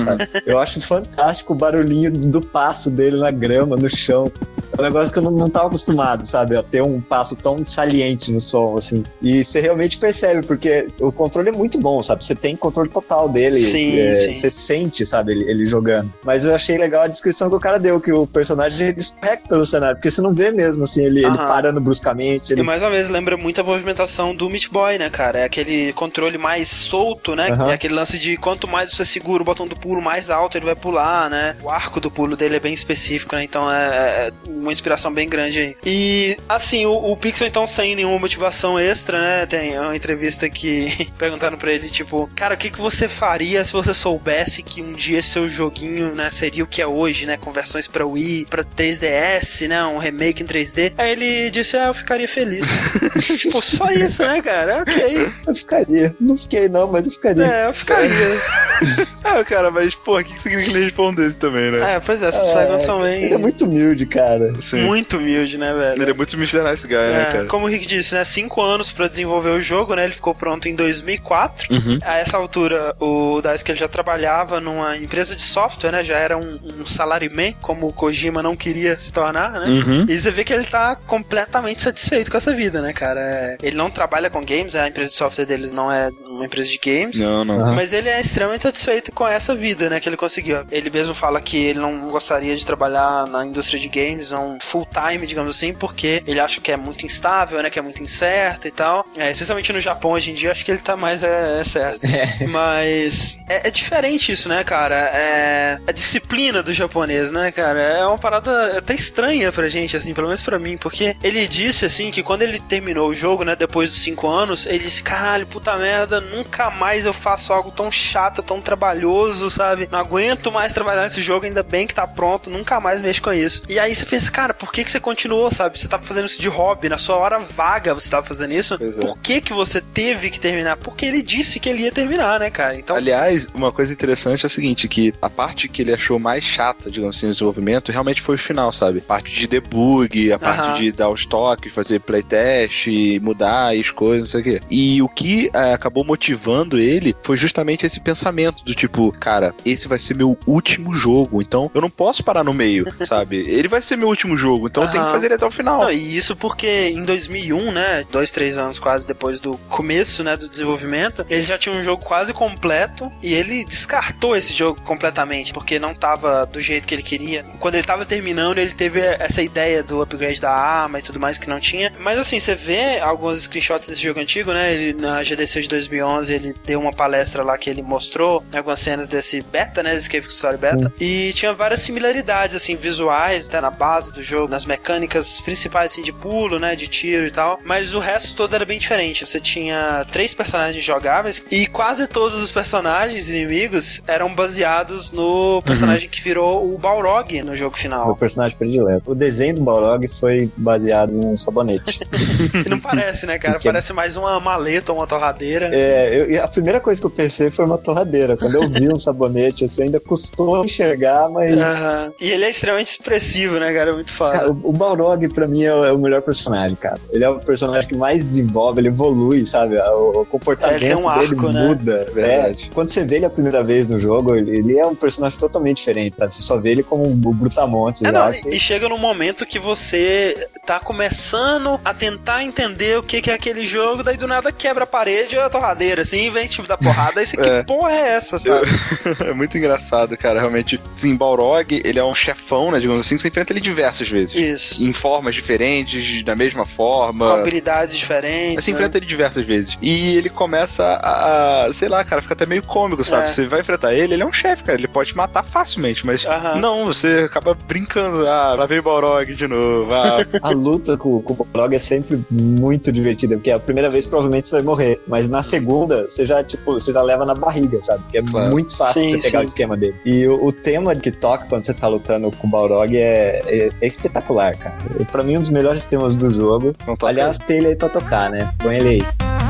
Eu acho fantástico o barulhinho do passo dele na grama, no chão. É um negócio que eu não, não tava acostumado, sabe? A ter um passo tão saliente no som, assim. E você realmente percebe, porque o controle é muito bom, sabe? Você tem controle total dele. Sim, é, sim. Você sente, sabe, ele, ele, jogando. Mas eu achei legal a descrição que o cara deu, que o personagem ele escorrega pelo cenário, porque você não vê mesmo, assim, ele, ele parando bruscamente. Ele... E mais uma vez, lembra muito a movimentação do Meat Boy, né, cara? É aquele controle mais solto, né? É aquele lance de quanto mais você segura o botão do pulo, mais alto ele vai pular, né? O arco do pulo dele é bem específico, né? Então é, é uma inspiração bem grande aí. E, assim, o, o, Pixel, então, sem nenhuma motivação extra, né? Tem uma entrevista que perguntaram pra ele, tipo, cara, o que, que você faria se você soubesse que um dia seu joguinho, né, seria o que é hoje, né? Com versões pra Wii, pra 3DS, né? Um remake em 3D. Aí ele disse, ah, eu ficaria feliz. tipo, só isso, né, cara? Ok. Eu ficaria. Não fiquei, não, mas eu ficaria. É, eu ficaria. é, cara, mas, pô, o que, que significa que ele respondesse também, né? É, pois é, essas é, perguntas são bem. Ele é muito humilde, cara. Sim. Muito humilde, né, velho? Ele é muito Mr. Nice Guy, né, é, né, cara? Como o Rick disse, né? Cinco anos pra desenvolver o jogo, né? Ele ficou pronto em 2004. Uhum. A essa altura, o Daisuke ele já trabalhava numa empresa de software, né? Já era um, um salaryman, como o Kojima não queria se tornar, né? Uhum. E você vê que ele tá completamente satisfeito com essa vida, né, cara? É, ele não trabalha com games, a empresa de software deles não é uma empresa de games. Não, não. Mas ele é extremamente satisfeito com essa vida, né, que ele conseguiu. Ele mesmo fala que ele não gostaria de trabalhar na indústria de games, full time, digamos assim, porque ele acha que é muito instável, né, que é muito incerto e tal. É, especialmente no Japão hoje em dia, acho que ele tá mais é, é certo. É. Mas é, é, diferente isso, né, cara? É a disciplina do japonês, né, cara? É uma parada até estranha pra gente, assim, pelo menos pra mim, porque ele disse, assim, que quando ele terminou o jogo, né, depois dos cinco anos, ele disse, caralho, puta merda, nunca mais eu faço algo tão chato, tão trabalhoso, sabe? Não aguento mais trabalhar nesse jogo, ainda bem que tá pronto, nunca mais mexo com isso. E aí você pensa, cara, por que que você continuou, sabe? Você tava fazendo isso de hobby, na sua hora vaga você tava fazendo isso. É. Por que que você teve que terminar? Porque ele disse que ele ia terminar, né, cara? Então... Aliás, uma coisa interessante é o seguinte, que a parte que ele achou mais chata, digamos assim, no desenvolvimento, realmente foi o final, sabe? A parte de debug, a parte de dar os toques, fazer playtest, mudar as coisas, não sei o quê. E o que é, acabou motivando ele foi justamente esse pensamento do tipo, cara, esse vai ser meu último jogo, então eu não posso parar no meio, sabe? Ele vai ser meu último jogo, então uhum. eu tenho que fazer ele até o final. Não, e isso porque em 2001, né, dois, três anos quase depois do começo, né, do desenvolvimento, ele já tinha um jogo quase completo e ele descartou esse jogo completamente, porque não tava do jeito que ele queria. Quando ele tava terminando, ele teve essa ideia do upgrade da arma e tudo mais que não tinha. Mas assim, você vê alguns screenshots desse jogo antigo, né, ele na GDC de 2011, ele deu uma palestra lá que ele mostrou algumas cenas desse beta, né? Desse Cave Story Beta. E tinha várias similaridades, assim, visuais, até na base do jogo, nas mecânicas principais, assim, de pulo, né? De tiro e tal. Mas o resto todo era bem diferente. Você tinha três personagens jogáveis e quase todos os personagens inimigos eram baseados no personagem uhum. que virou o Balrog no jogo final. O personagem predileto. O desenho do Balrog foi baseado num sabonete. Não parece, né, cara? Parece mais uma maleta, uma torradeira. É, eu, a primeira coisa que eu pensei foi uma torradeira. Quando eu vi um sabonete, assim, ainda custou enxergar, mas. Uhum. E ele é extremamente expressivo, né, cara? Muito foda. Cara, o, Balrog, pra mim, é o, é o, melhor personagem, cara. Ele é o personagem que mais desenvolve, ele evolui, sabe? O, comportamento é, um arco, dele né? muda. É, quando você vê ele a primeira vez no jogo, ele, é um personagem totalmente diferente, sabe? Você só vê ele como um brutamonte. É, não, e, e chega num momento que você tá começando a tentar entender o que, que é aquele jogo, daí do nada quebra a parede e a torradeira, assim, vem tipo da porrada, aí você, é. que porra é essa, sabe? é muito engraçado, cara. Realmente, sim, Balrog, ele é um chefão, né? Digamos assim, que você enfrenta ele diversas vezes. Isso. Em formas diferentes, da mesma forma. Com habilidades diferentes. Você né? enfrenta ele diversas vezes. E ele começa a, sei lá, cara, fica até meio cômico, sabe? É. Você vai enfrentar ele, ele é um chefe, cara. Ele pode te matar facilmente, mas uh -huh. não, você acaba brincando. Ah, lá vem Balrog de novo. Ah. a luta com, com o Balrog é sempre muito divertida, porque a primeira vez provavelmente você vai morrer, mas na segunda você já, tipo, você já leva na barriga, sabe? Porque é claro. muito fácil sim, você pegar sim. o esquema dele. E o, o, tema que toca quando você tá lutando com o Balrog é, é, é espetacular, cara. Pra mim, um dos melhores temas do jogo. Aliás, tem ele aí pra tocar, né? Põe ele aí.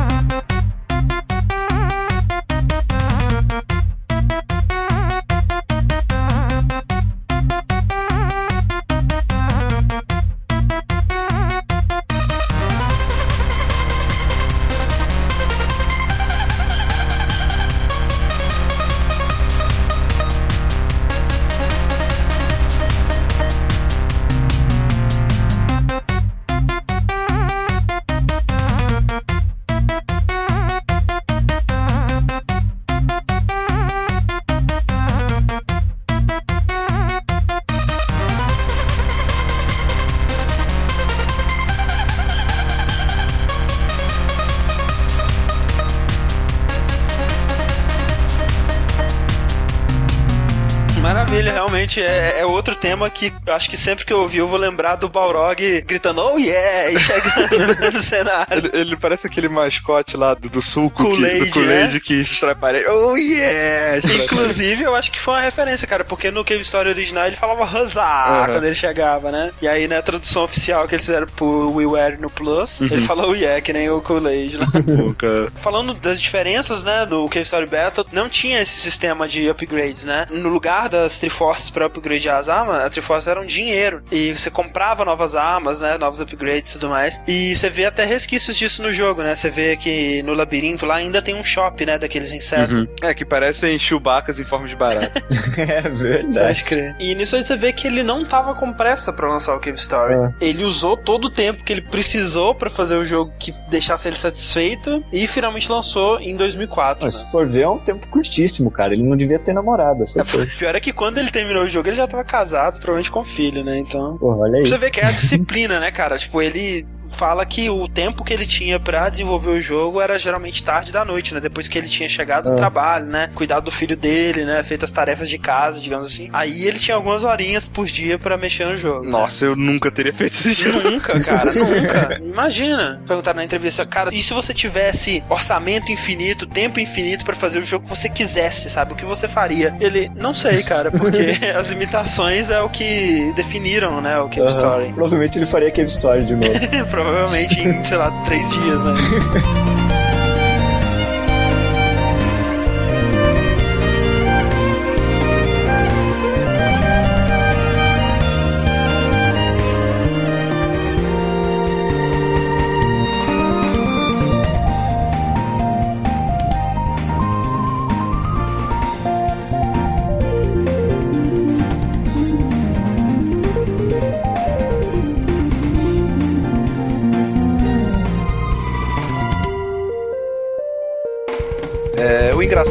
Realmente é, é, tema que acho que sempre que eu ouvir eu vou lembrar do Balrog gritando oh yeah e chegando no cenário. Ele, ele, parece aquele mascote lá do, do suco Kool-Aid, Kool né? que extrai parede. Oh yeah! Inclusive, eu acho que foi uma referência, cara, porque no Cave Story original ele falava Huzzah uhum. quando ele chegava, né? E aí na tradução oficial que eles fizeram pro WiiWare no Plus, uhum. ele falou oh yeah, que nem o Kool-Aid. Né? Falando das diferenças, né, no Cave Story Battle, não tinha esse sistema de upgrades, né? No lugar das Triforces para upgradear as armas, as Triforces eram dinheiro. E você comprava novas armas, né? Novos upgrades e tudo mais. E você vê até resquícios disso no jogo, né? Você vê que no labirinto lá ainda tem um shop, né? Daqueles insetos. Uhum. É, que parecem chubacas em forma de barata. é verdade. Crer. E nisso aí você vê que ele não tava com pressa para lançar o Cave Story. É. Ele usou todo o tempo que ele precisou para fazer o jogo que deixasse ele satisfeito e finalmente lançou em 2004. Mas né? se for ver, é um tempo curtíssimo, cara. Ele não devia ter namorado. É, pior é que quando ele terminou o jogo, ele já tava casado, provavelmente com filho, né? Então. Porra, olha aí. Você vê que é a disciplina, né, cara? Tipo, ele fala que o tempo que ele tinha para desenvolver o jogo era geralmente tarde da noite, né? Depois que ele tinha chegado do é. trabalho, né? Cuidado do filho dele, né? Feito as tarefas de casa, digamos assim. Aí ele tinha algumas horinhas por dia para mexer no jogo. Nossa, né? eu nunca teria feito esse jogo. Nunca, cara, nunca. Imagina. Perguntar na entrevista, cara, e se você tivesse orçamento infinito, tempo infinito para fazer o jogo que você quisesse, sabe? O que você faria? Ele, não sei, cara, porque as imitações é o que definiram, né? O Cave uhum. Story. Provavelmente ele faria Cave Story de novo. Provavelmente em, sei lá, três dias, né?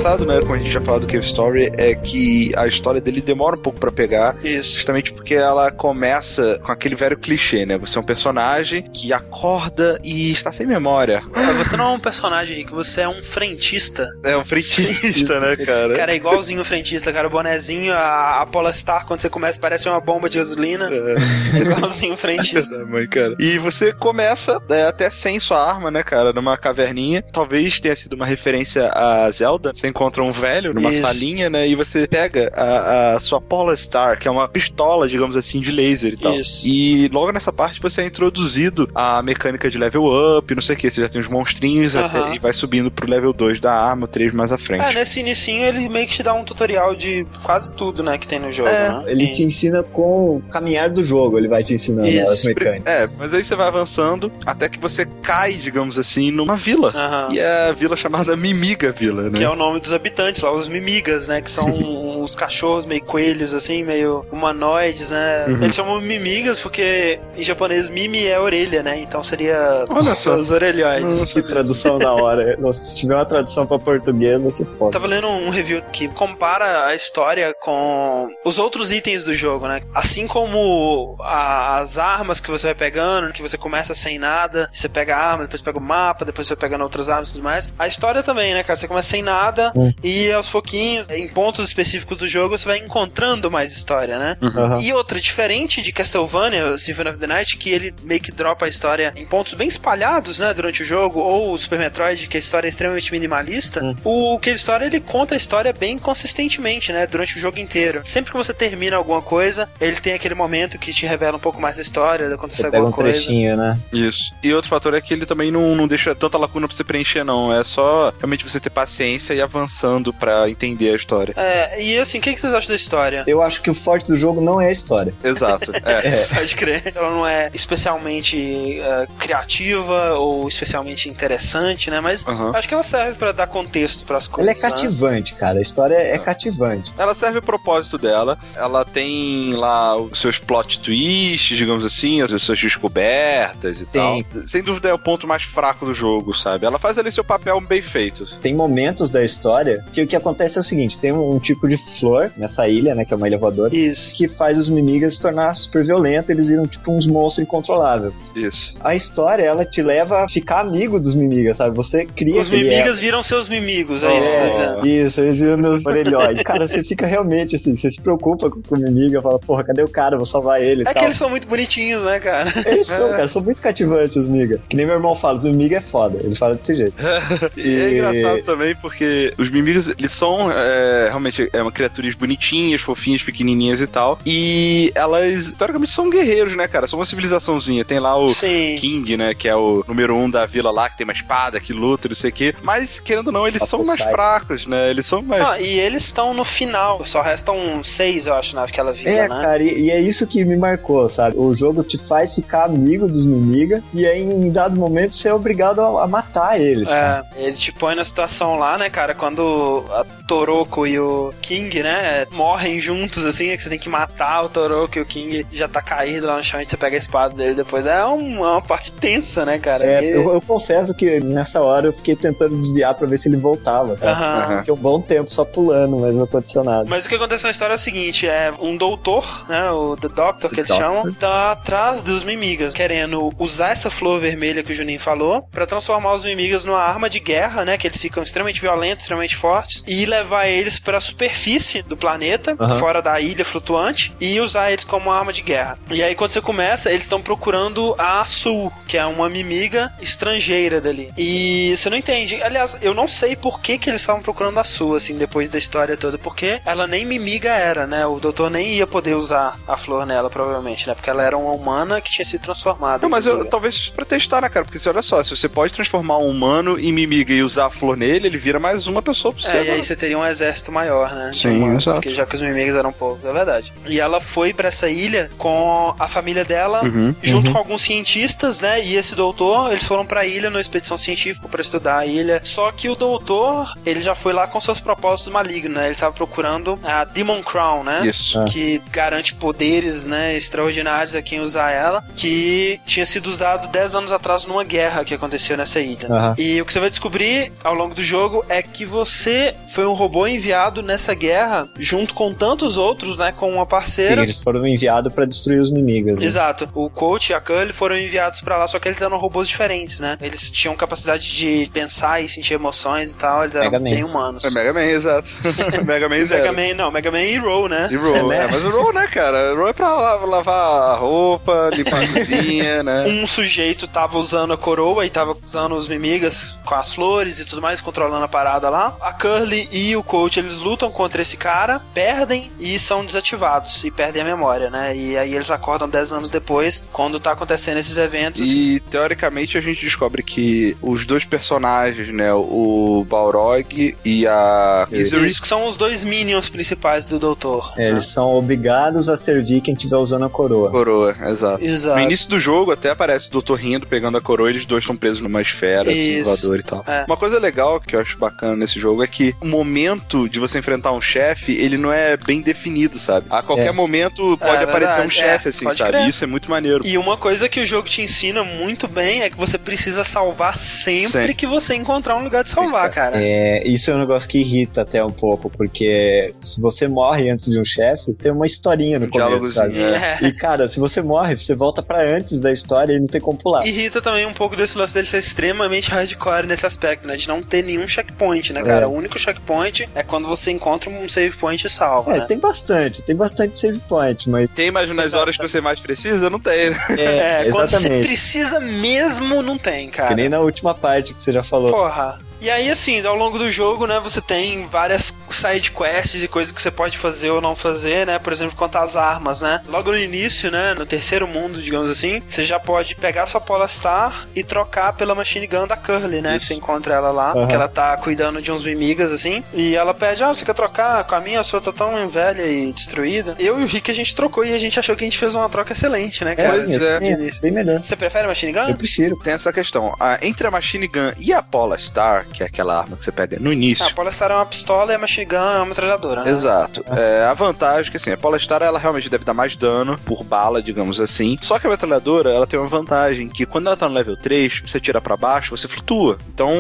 engraçado, né, como a gente já falou do Cave Story, é que a história dele demora um pouco para pegar. Isso. Justamente porque ela começa com aquele velho clichê, né? Você é um personagem que acorda e está sem memória. Você não é um personagem que você é um frentista. É um frentista, né, cara? Cara, é igualzinho o frentista, cara. O bonezinho, a, a Polastar, quando você começa, parece uma bomba de gasolina. É, é igualzinho o frentista. mãe, cara. E você começa é, até sem sua arma, né, cara? Numa caverninha. Talvez tenha sido uma referência a Zelda. Você encontra um velho numa Isso. salinha, né? E você pega a, a, sua Polar Star, que é uma pistola, digamos assim, de laser e tal. Isso. E logo nessa parte você é introduzido a mecânica de level up, não sei o que. Você já tem os monstrinhos uh -huh. até, e vai subindo pro level 2 da arma, 3 mais à frente. É, nesse inicinho ele meio que te dá um tutorial de quase tudo, né, que tem no jogo, é, né? Ele e... te ensina com o caminhar do jogo, ele vai te ensinando Isso. as mecânicas. É, mas aí você vai avançando até que você cai, digamos assim, numa vila. Uh -huh. E é a vila chamada Mimiga Vila, né? Que é o nome dos habitantes lá, os mimigas, né? Que são uns cachorros meio coelhos, assim, meio humanoides, né? Uhum. Eles chamam mimigas porque em japonês mimi é orelha, né? Então seria Olha só. os orelhões. Que tradução da hora. Se tiver uma tradução pra português, você pode. Tava lendo um review que compara a história com os outros itens do jogo, né? Assim como a, as armas que você vai pegando, que você começa sem nada, você pega a arma, depois pega o mapa, depois você vai pegando outras armas e tudo mais. A história também, né, cara? Você começa sem nada hum. e aos pouquinhos, em pontos específicos do jogo, você vai encontrando mais história, né? Uhum. E outra, diferente de Castlevania, Symphony of the Night, que ele meio que dropa a história em pontos bem espalhados, né, durante o jogo, ou o Super Metroid, que a história é extremamente minimalista, hum. o Cave Story, ele conta a história bem consistentemente, né, durante o jogo inteiro. Sempre que você termina alguma coisa, ele tem aquele momento que te revela um pouco mais da história, de acontecer alguma um coisa. Trechinho, né? Isso. E outro fator é que ele também não, não deixa tanta lacuna pra você preencher, não. É só realmente você ter paciência e avançando para entender a história. É, e assim, o que, que vocês acham da história? Eu acho que o forte do jogo não é a história. Exato. É. é. Pode crer. Ela não é especialmente uh, criativa ou especialmente interessante, né? Mas uhum. acho que ela serve para dar contexto para as coisas. Ela é né? cativante, né? cara. A história é, é cativante. Ela serve o propósito dela. Ela tem lá os seus plot twists, digamos assim, as suas descobertas e tem. tal. Sem dúvida é o ponto mais fraco do jogo, sabe? Ela faz ali seu papel bem feito. Tem momentos da história que o que acontece é o seguinte: tem um, um tipo de flor nessa ilha, né? Que é uma ilha voadora. Isso. Que faz os mimigas se tornar super violentos, eles viram tipo uns monstros incontroláveis. Isso. A história, ela te leva a ficar amigo dos mimigas, sabe? Você cria. Os mimigas é... viram seus mimigos, é, é isso que você tá dizendo. Isso, eles viram meus orelhões. cara, você fica realmente assim, você se preocupa com, com o mimiga, fala, porra, cadê o cara? Vou salvar ele. É que eles são muito bonitinhos, né, cara? Eles são, cara, são muito cativantes os migas. Que nem meu irmão fala, os mimigas é foda. Ele fala desse jeito. e... É engraçado também porque os mimigas, eles são é, realmente é uma criaturas bonitinhas, fofinhas, pequenininhas e tal. E elas, teoricamente, são guerreiros, né, cara? São uma civilizaçãozinha. Tem lá o Sim. King, né, que é o número um da vila lá, que tem uma espada, que luta, não sei o quê. Mas, querendo ou não, eles são mais fracos, né? Eles são mais... Ah, e eles estão no final. Só restam seis, eu acho, naquela vila, é, né? cara, e, e, é isso que me marcou, sabe? O jogo te faz ficar amigo dos Mimiga e aí, em dado momento, você é obrigado a, a matar eles. É, cara. ele te põe na situação lá, né, cara, quando a Toroko e o King, né, morrem juntos, assim, é que você tem que matar o Toroko e o King já tá caído lá no chão e você pega a espada dele depois. É uma, é uma parte tensa, né, cara? É, e... eu, eu, confesso que nessa hora eu fiquei tentando desviar pra ver se ele voltava, sabe? Uhum. Fiquei um bom tempo só pulando, mas não aconteceu nada. Mas o que acontece na história é o seguinte, é um doutor, né, o The Doctor, que eles Doctor. chamam, tá atrás dos Mimigas, querendo usar essa flor vermelha que o Juninho falou, para transformar os Mimigas numa arma de guerra, né, que eles ficam extremamente violentos, extremamente fortes, e levar eles para a superfície do planeta, uhum. fora da ilha flutuante, e usar eles como arma de guerra. E aí quando você começa, eles estão procurando a Sul, que é uma mimiga estrangeira dali. E você não entende. Aliás, eu não sei por que, que eles estavam procurando a Sul, assim, depois da história toda, porque ela nem mimiga era, né? O doutor nem ia poder usar a flor nela, provavelmente, né? Porque ela era uma humana que tinha sido transformada. Não, mas eu, talvez pra testar, né, cara? Porque se olha só, se você pode transformar um humano em mimiga e usar a flor nele, ele vira mais uma pessoa pro é, É, e aí você teria um exército maior, né? Sim, humanos, exato. Porque já que os mimigas eram poucos, é verdade. E ela foi para essa ilha com a família dela, uhum, junto uhum. com alguns cientistas, né? E esse doutor, eles foram pra ilha numa expedição científica para estudar a ilha. Só que o doutor, ele já foi lá com seus propósitos malignos, né? Ele tava procurando a Demon Crown, né? Isso. É. Que garante poderes, né, extraordinários a quem usar ela, que tinha sido usado 10 anos atrás numa guerra que aconteceu nessa ilha. Uhum. E o que você vai descobrir ao longo do jogo é que você foi um robô enviado nessa guerra junto com tantos outros, né, com uma parceira. Sim, eles foram enviados para destruir os inimigos. Né? Exato. O Coach e a Cully foram enviados para lá, só que eles eram robôs diferentes, né? Eles tinham capacidade de pensar e sentir emoções e tal, eles eram Mega bem Man. humanos. É Mega Man, exato. Mega Man zero. Mega Man, não, Mega Man e Roll, né? E Roll, é, né? é, mas o Roll, né, cara? O Roll é pra lavar a roupa, limpar a cozinha, né? Um sujeito tava usando a coroa e tava usando os mimigas com as flores e tudo mais, controlando a parada lá. A Curly e o Coach, eles lutam contra esse cara, perdem e são desativados e perdem a memória, né? E aí eles acordam 10 anos depois, quando tá acontecendo esses eventos. E teoricamente a gente descobre que os dois personagens, né, o Balrog e a Misery, Isso que são os dois minions principais do Doutor. É, né? Eles são obrigados a servir quem estiver usando a coroa. Coroa, exato. exato. No início do jogo até aparece o Doutor rindo, pegando a coroa, e eles dois são presos numa esfera, assim, voador e tal. É. Uma coisa legal que eu acho bacana nesse jogo é que momento de você enfrentar um chefe, ele não é bem definido, sabe? A qualquer é. momento pode é, aparecer verdade. um chefe, é, assim, sabe? Crer. Isso é muito maneiro. E uma coisa que o jogo te ensina muito bem é que você precisa salvar sempre, sempre. que você encontrar um lugar de salvar, Sim, cara. É, isso é um negócio que irrita até um pouco, porque se você morre antes de um chefe, tem uma historinha no um começo, sabe? É. E, cara, se você morre, você volta para antes da história e não tem como pular. Irrita também um pouco desse lance dele ser extremamente hardcore nesse aspecto, né? De não ter nenhum checkpoint, né, cara? É. O único checkpoint é quando você encontra um save point e salva. É, né? tem bastante, tem bastante save point, mas. Tem, mas nas horas que você mais precisa, não tem, né? É, é quando você precisa mesmo, não tem, cara. Que nem na última parte que você já falou. Porra. E aí, assim, ao longo do jogo, né, você tem várias side quests e coisas que você pode fazer ou não fazer, né? Por exemplo, quanto às armas, né? Logo no início, né, no terceiro mundo, digamos assim, você já pode pegar sua Polastar e trocar pela machine gun da Curly, né? Isso. Que você encontra ela lá, uhum. que ela tá cuidando de uns mimigas, assim. E ela pede, ah, você quer trocar com a minha? A sua tá tão velha e destruída. Eu e o Rick, a gente trocou e a gente achou que a gente fez uma troca excelente, né, cara? É, é, é bem melhor. Você prefere a machine gun? Eu prefiro. Tem essa questão. Ah, entre a machine gun e a Polastar, que é aquela arma que você pega no início. Ah, a Polestar é uma pistola e a Machine Gun é uma metralhadora, né? Exato. É, a vantagem é que assim, a Polestar ela realmente deve dar mais dano por bala, digamos assim. Só que a metralhadora, ela tem uma vantagem que quando ela tá no level 3, você tira para baixo, você flutua. Então,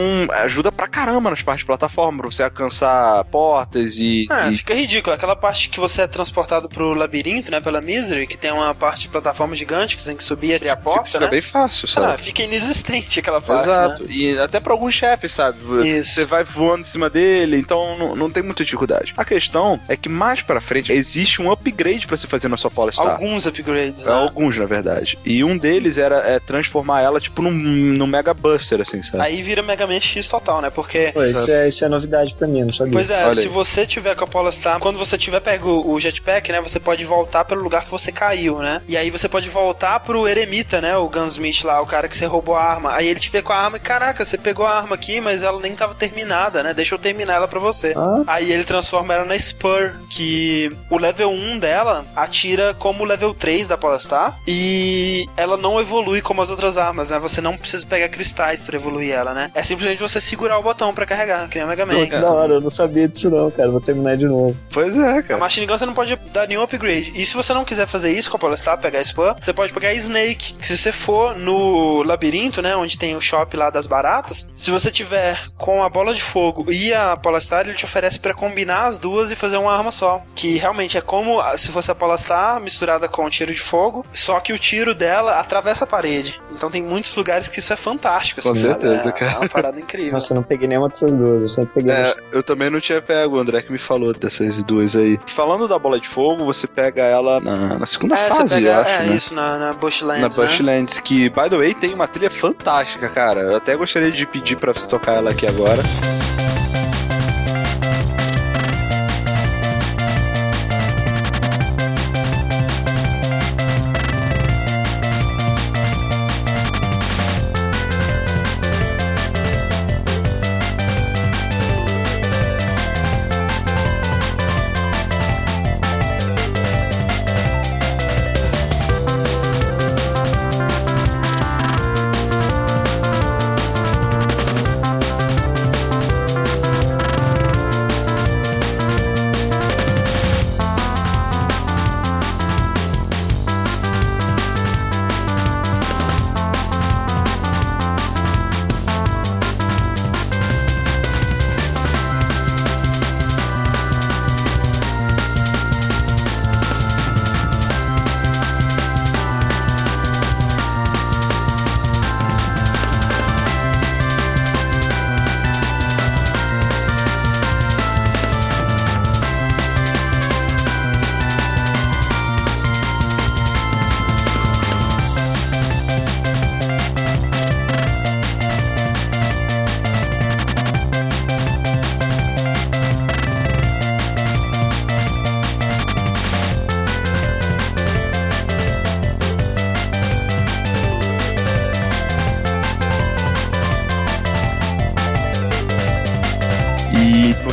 ajuda pra caramba nas partes de plataforma, pra você alcançar portas e. É, e... fica ridículo. Aquela parte que você é transportado pro labirinto, né, pela Misery, que tem uma parte de plataforma gigante que você tem que subir e abrir a porta. Fica, fica né? bem fácil, sabe? Ah, fica inexistente aquela parte. Exato. Né? E até pra alguns chefes, sabe? Isso. Você vai voando em cima dele, então não, não tem muita dificuldade. A questão é que mais pra frente existe um upgrade para se fazer na sua Polestar. Alguns upgrades, né? Alguns, na verdade. E um deles era é, transformar ela, tipo, num, num Mega Buster, assim, sabe? Aí vira Mega Man X total, né? Porque... Pô, isso, é, isso é novidade pra mim, não sabia. Pois é, Olha se aí. você tiver com a Polestar, quando você tiver pego o jetpack, né, você pode voltar pelo lugar que você caiu, né? E aí você pode voltar pro Eremita, né, o Gunsmith lá, o cara que você roubou a arma. Aí ele te vê com a arma e, caraca, você pegou a arma aqui, mas ela nem tava terminada, né? Deixa eu terminar ela pra você. Ah. Aí ele transforma ela na Spur, que o level 1 dela atira como o level 3 da Polestar e ela não evolui como as outras armas, né? Você não precisa pegar cristais para evoluir ela, né? É simplesmente você segurar o botão para carregar, que nem o Mega Man. Pô, da hora, eu não sabia disso não, cara. Vou terminar de novo. Pois é, cara. A Machine Gun você não pode dar nenhum upgrade. E se você não quiser fazer isso com a Polestar, pegar a Spur, você pode pegar a Snake, que se você for no labirinto, né, onde tem o shop lá das baratas, se você tiver com a bola de fogo e a Polestar, ele te oferece para combinar as duas e fazer uma arma só. Que realmente é como se fosse a Polestar misturada com um tiro de fogo, só que o tiro dela atravessa a parede. Então tem muitos lugares que isso é fantástico. Assim, com certeza, é, cara. É uma parada incrível. Nossa, eu não peguei nenhuma dessas duas. Eu sempre peguei. É, eu também não tinha pego, o André que me falou dessas duas aí. Falando da bola de fogo, você pega ela na, na segunda é, fase, pega, eu acho. É, né? isso, na, na Bushlands. Na Bushlands, né? que, by the way, tem uma trilha fantástica, cara. Eu até gostaria de pedir pra você tocar ela aqui agora.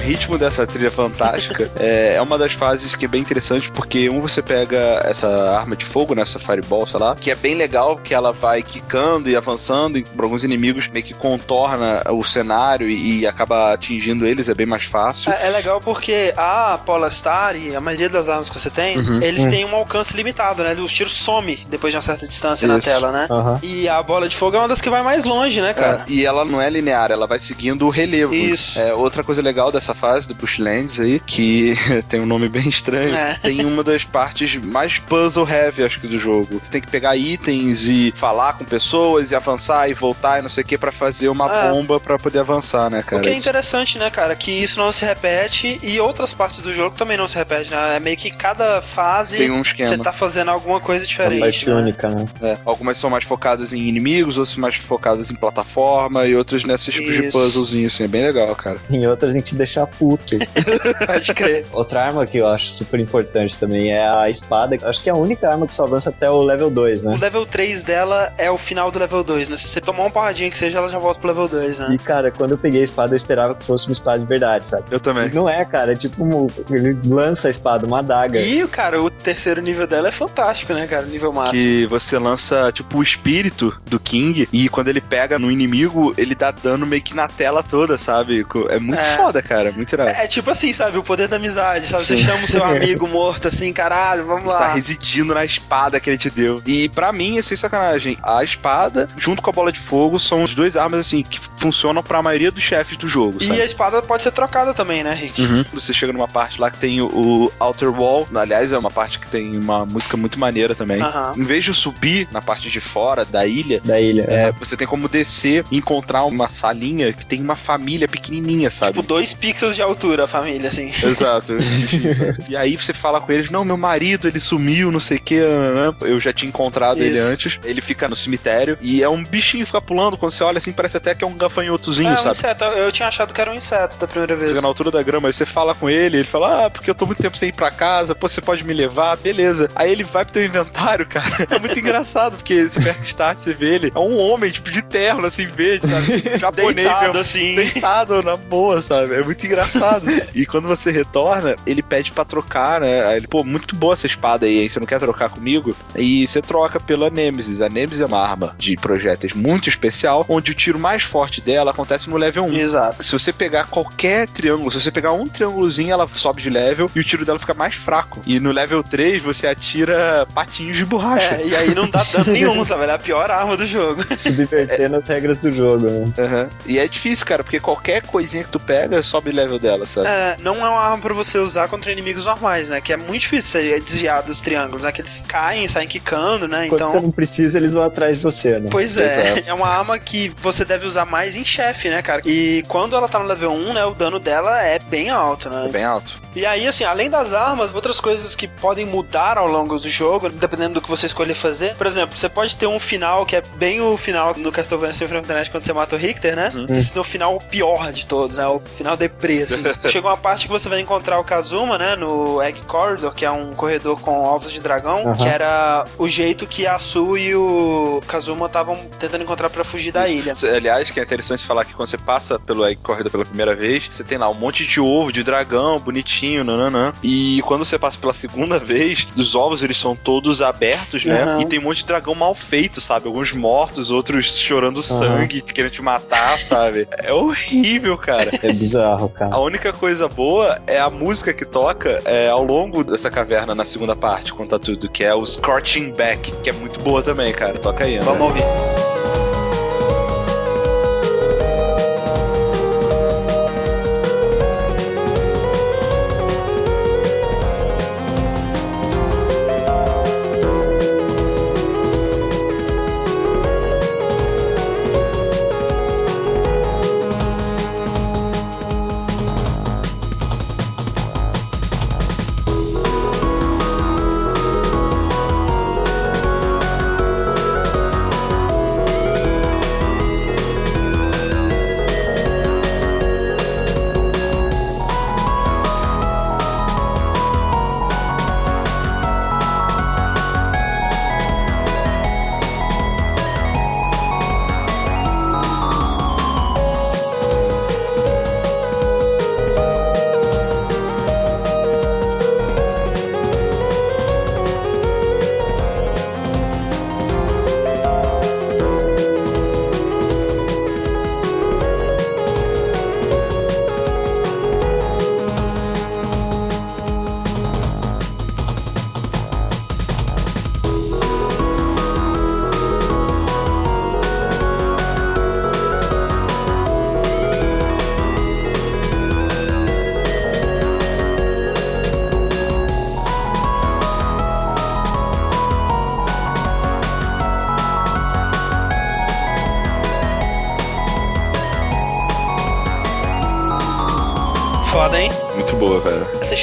Ritmo dessa trilha fantástica, é, é uma das fases que é bem interessante, porque um você pega essa arma de fogo, né, essa fireball, sei lá, que é bem legal, que ela vai quicando e avançando, e por alguns inimigos meio que contorna o cenário e, e acaba atingindo eles, é bem mais fácil. É, é legal porque a Polastar e a maioria das armas que você tem, uhum. eles uhum. têm um alcance limitado, né? Os tiros some depois de uma certa distância Isso. na tela, né? Uhum. E a bola de fogo é uma das que vai mais longe, né, cara? É, e ela não é linear, ela vai seguindo o relevo. Isso. É, outra coisa legal dessa fase do Bushlands aí, que tem um nome bem estranho, é. tem uma das partes mais puzzle heavy, acho que, do jogo. Você tem que pegar itens e falar com pessoas e avançar e voltar e não sei o que para fazer uma é. bomba para poder avançar, né, cara? O que é interessante, né, cara, que isso não se repete e outras partes do jogo também não se repete, né? É meio que cada fase tem um esquema. você tá fazendo alguma coisa diferente. Uma né? única, né? É. Algumas são mais focadas em inimigos, outras mais focadas em plataforma e outras nesses tipos de puzzlezinhos, assim, é bem legal, cara. Em outras a gente deixa puto. Pode crer. Outra arma que eu acho super importante também é a espada. Acho que é a única arma que só avança até o level 2, né? O level 3 dela é o final do level 2, né? Se você tomar uma porradinha que seja, ela já volta pro level 2, né? E, cara, quando eu peguei a espada, eu esperava que fosse uma espada de verdade, sabe? Eu também. E não é, cara. É tipo, um, ele lança a espada, uma adaga. E, cara, o terceiro nível dela é fantástico, né, cara? Nível máximo. Que você lança, tipo, o espírito do King e quando ele pega no inimigo, ele dá dano meio que na tela toda, sabe? É muito é. Foda, cara. Muito irado. É, tipo assim, sabe? O poder da amizade, sabe? Sim. Você chama o seu amigo morto assim, caralho, vamos lá. Tá residindo na espada que ele te deu. E para mim, é sem sacanagem, a espada, junto com a bola de fogo, são as duas armas, assim, que funcionam para a maioria dos chefes do jogo. Sabe? E a espada pode ser trocada também, né, Rick? Uhum. Você chega numa parte lá que tem o, o Outer Wall, aliás, é uma parte que tem uma música muito maneira também. Uhum. Em vez de subir na parte de fora da ilha, da ilha é, uhum. você tem como descer e encontrar uma salinha que tem uma família pequenininha, sabe? Tipo, dois pixels de altura a família, assim. Exato. e aí você fala com eles, não, meu marido, ele sumiu, não sei o que, eu já tinha encontrado Isso. ele antes. Ele fica no cemitério e é um bichinho que fica pulando, quando você olha assim, parece até que é um gafanhotozinho, é, sabe? Um inseto, eu tinha achado que era um inseto da primeira vez. Chega na altura da grama, aí você fala com ele, ele fala, ah, porque eu tô muito tempo sem ir pra casa, pô, você pode me levar, beleza. Aí ele vai pro teu inventário, cara. É muito engraçado, porque você aperta start, você vê ele, é um homem, tipo, de terno, assim, verde, sabe? Japonês, deitado, assim. Deitado na boa, sabe? É muito engraçado. e quando você retorna, ele pede pra trocar, né? Aí ele, pô, muito boa essa espada aí, hein? Você não quer trocar comigo? E você troca pela Nemesis. A Nemesis é uma arma de projéteis muito especial, onde o tiro mais forte dela acontece no level 1. Exato. Se você pegar qualquer triângulo, se você pegar um triângulozinho, ela sobe de level e o tiro dela fica mais fraco. E no level 3, você atira patinhos de borracha. É, e aí não dá dano nenhum, sabe? Ela é a pior arma do jogo. Subvertendo é. as regras do jogo, né? Uhum. E é difícil, cara, porque qualquer coisinha que tu pega, sobe o level dela, sabe? É, não é uma arma pra você usar contra inimigos normais, né? Que é muito difícil você desviar dos triângulos, né? Que eles caem, saem quicando, né? Quando então... você não precisa, eles vão atrás de você, né? Pois é, Exato. é uma arma que você deve usar mais em chefe, né, cara? E quando ela tá no level 1, né, o dano dela é bem alto, né? É bem alto. E aí, assim, além das armas, outras coisas que podem mudar ao longo do jogo, dependendo do que você escolher fazer. Por exemplo, você pode ter um final que é bem o final do Castlevania Symphony of the Night quando você mata o Richter, né? Uhum. Esse é o final pior de todos, né? O final deprê, assim. Chega uma parte que você vai encontrar o Kazuma, né? No Egg Corridor, que é um corredor com ovos de dragão, uhum. que era o jeito que a Su e o Kazuma estavam tentando encontrar para fugir da ilha. Aliás, que é interessante falar que quando você passa pelo Egg Corridor pela primeira vez, você tem lá um monte de ovo de dragão, bonitinho, nananã. E quando você passa pela segunda vez, os ovos eles são todos abertos, né? Uhum. E tem um monte de dragão mal feito, sabe? Alguns mortos, outros chorando uhum. sangue, querendo te matar, sabe? É horrível, cara. É bizarro, cara. A única coisa boa é a música que toca é, ao longo dessa caverna na segunda parte, conta tudo, que é o Scorching Back, que é muito boa também, cara. Toca aí, né? Vamos ouvir.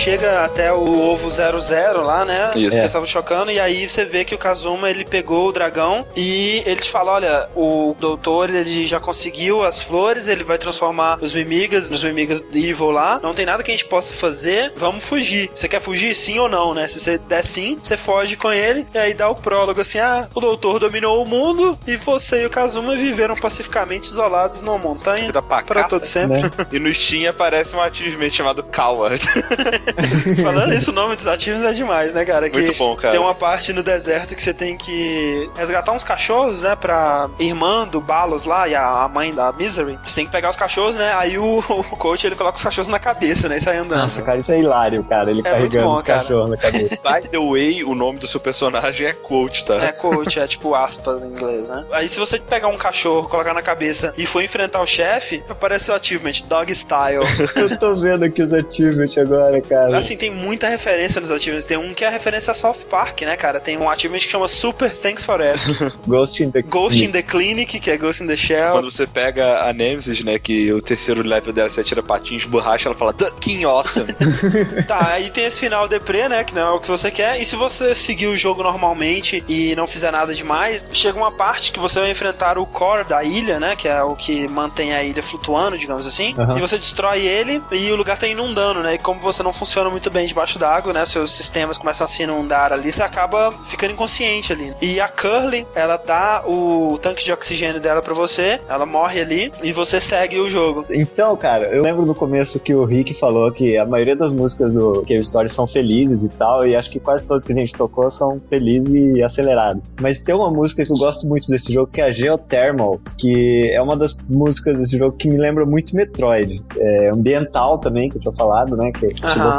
Chega até o ovo 00 lá, né? Isso. Que estavam chocando, e aí você vê que o Kazuma ele pegou o dragão e ele te fala: olha, o doutor ele já conseguiu as flores, ele vai transformar os mimigas nos mimigas evil lá. Não tem nada que a gente possa fazer, vamos fugir. Você quer fugir? Sim ou não, né? Se você der sim, você foge com ele, e aí dá o prólogo assim: ah, o doutor dominou o mundo e você e o Kazuma viveram pacificamente isolados numa montanha Vida pacata. para todo sempre. Né? E no Steam aparece um achievement chamado Coward. Falando isso, o nome dos ativos é demais, né, cara? Que Muito bom, cara. Tem uma parte no deserto que você tem que resgatar uns cachorros, né? Pra irmã do Balos lá e a mãe da Misery. Você tem que pegar os cachorros, né? Aí o, o coach ele coloca os cachorros na cabeça, né? E sai andando. Nossa, cara, isso é hilário, cara. Ele É carregando bom, os cara. cachorros na cabeça. By the way, o nome do seu personagem é Coach, tá? É coach, é tipo aspas em inglês, né? Aí se você pegar um cachorro, colocar na cabeça e for enfrentar o chefe, aparece o achievement Dog Style. Eu tô vendo aqui os achievements agora, cara. Assim, tem muita referência nos achievements. Tem um que é a referência a South Park, né, cara? Tem um achievement que chama Super Thanks for Asking. Ghost in the Ghost in the Clinic, que é Ghost in the Shell. Quando você pega a Nemesis, né, que o terceiro level dela você atira patinhos, borracha, ela fala The King Awesome. Tá, aí tem esse final deprê, né? Que não é o que você quer. E se você seguir o jogo normalmente e não fizer nada demais, chega uma parte que você vai enfrentar o core da ilha, né? Que é o que mantém a ilha flutuando, digamos assim. E você destrói ele e o lugar tá inundando, né? E como você não funciona muito bem debaixo d'água, né? Seus sistemas começam a se inundar ali, você acaba ficando inconsciente ali. E a Curly, ela dá o tanque de oxigênio dela pra você, ela morre ali e você segue o jogo. Então, cara, eu lembro no começo que o Rick falou que a maioria das músicas do Cave Story são felizes e tal, e acho que quase todas que a gente tocou são felizes e aceleradas. Mas tem uma música que eu gosto muito desse jogo, que é a Geothermal, que é uma das músicas desse jogo que me lembra muito Metroid. É ambiental também, que eu tinha falado, né? Que se Aham.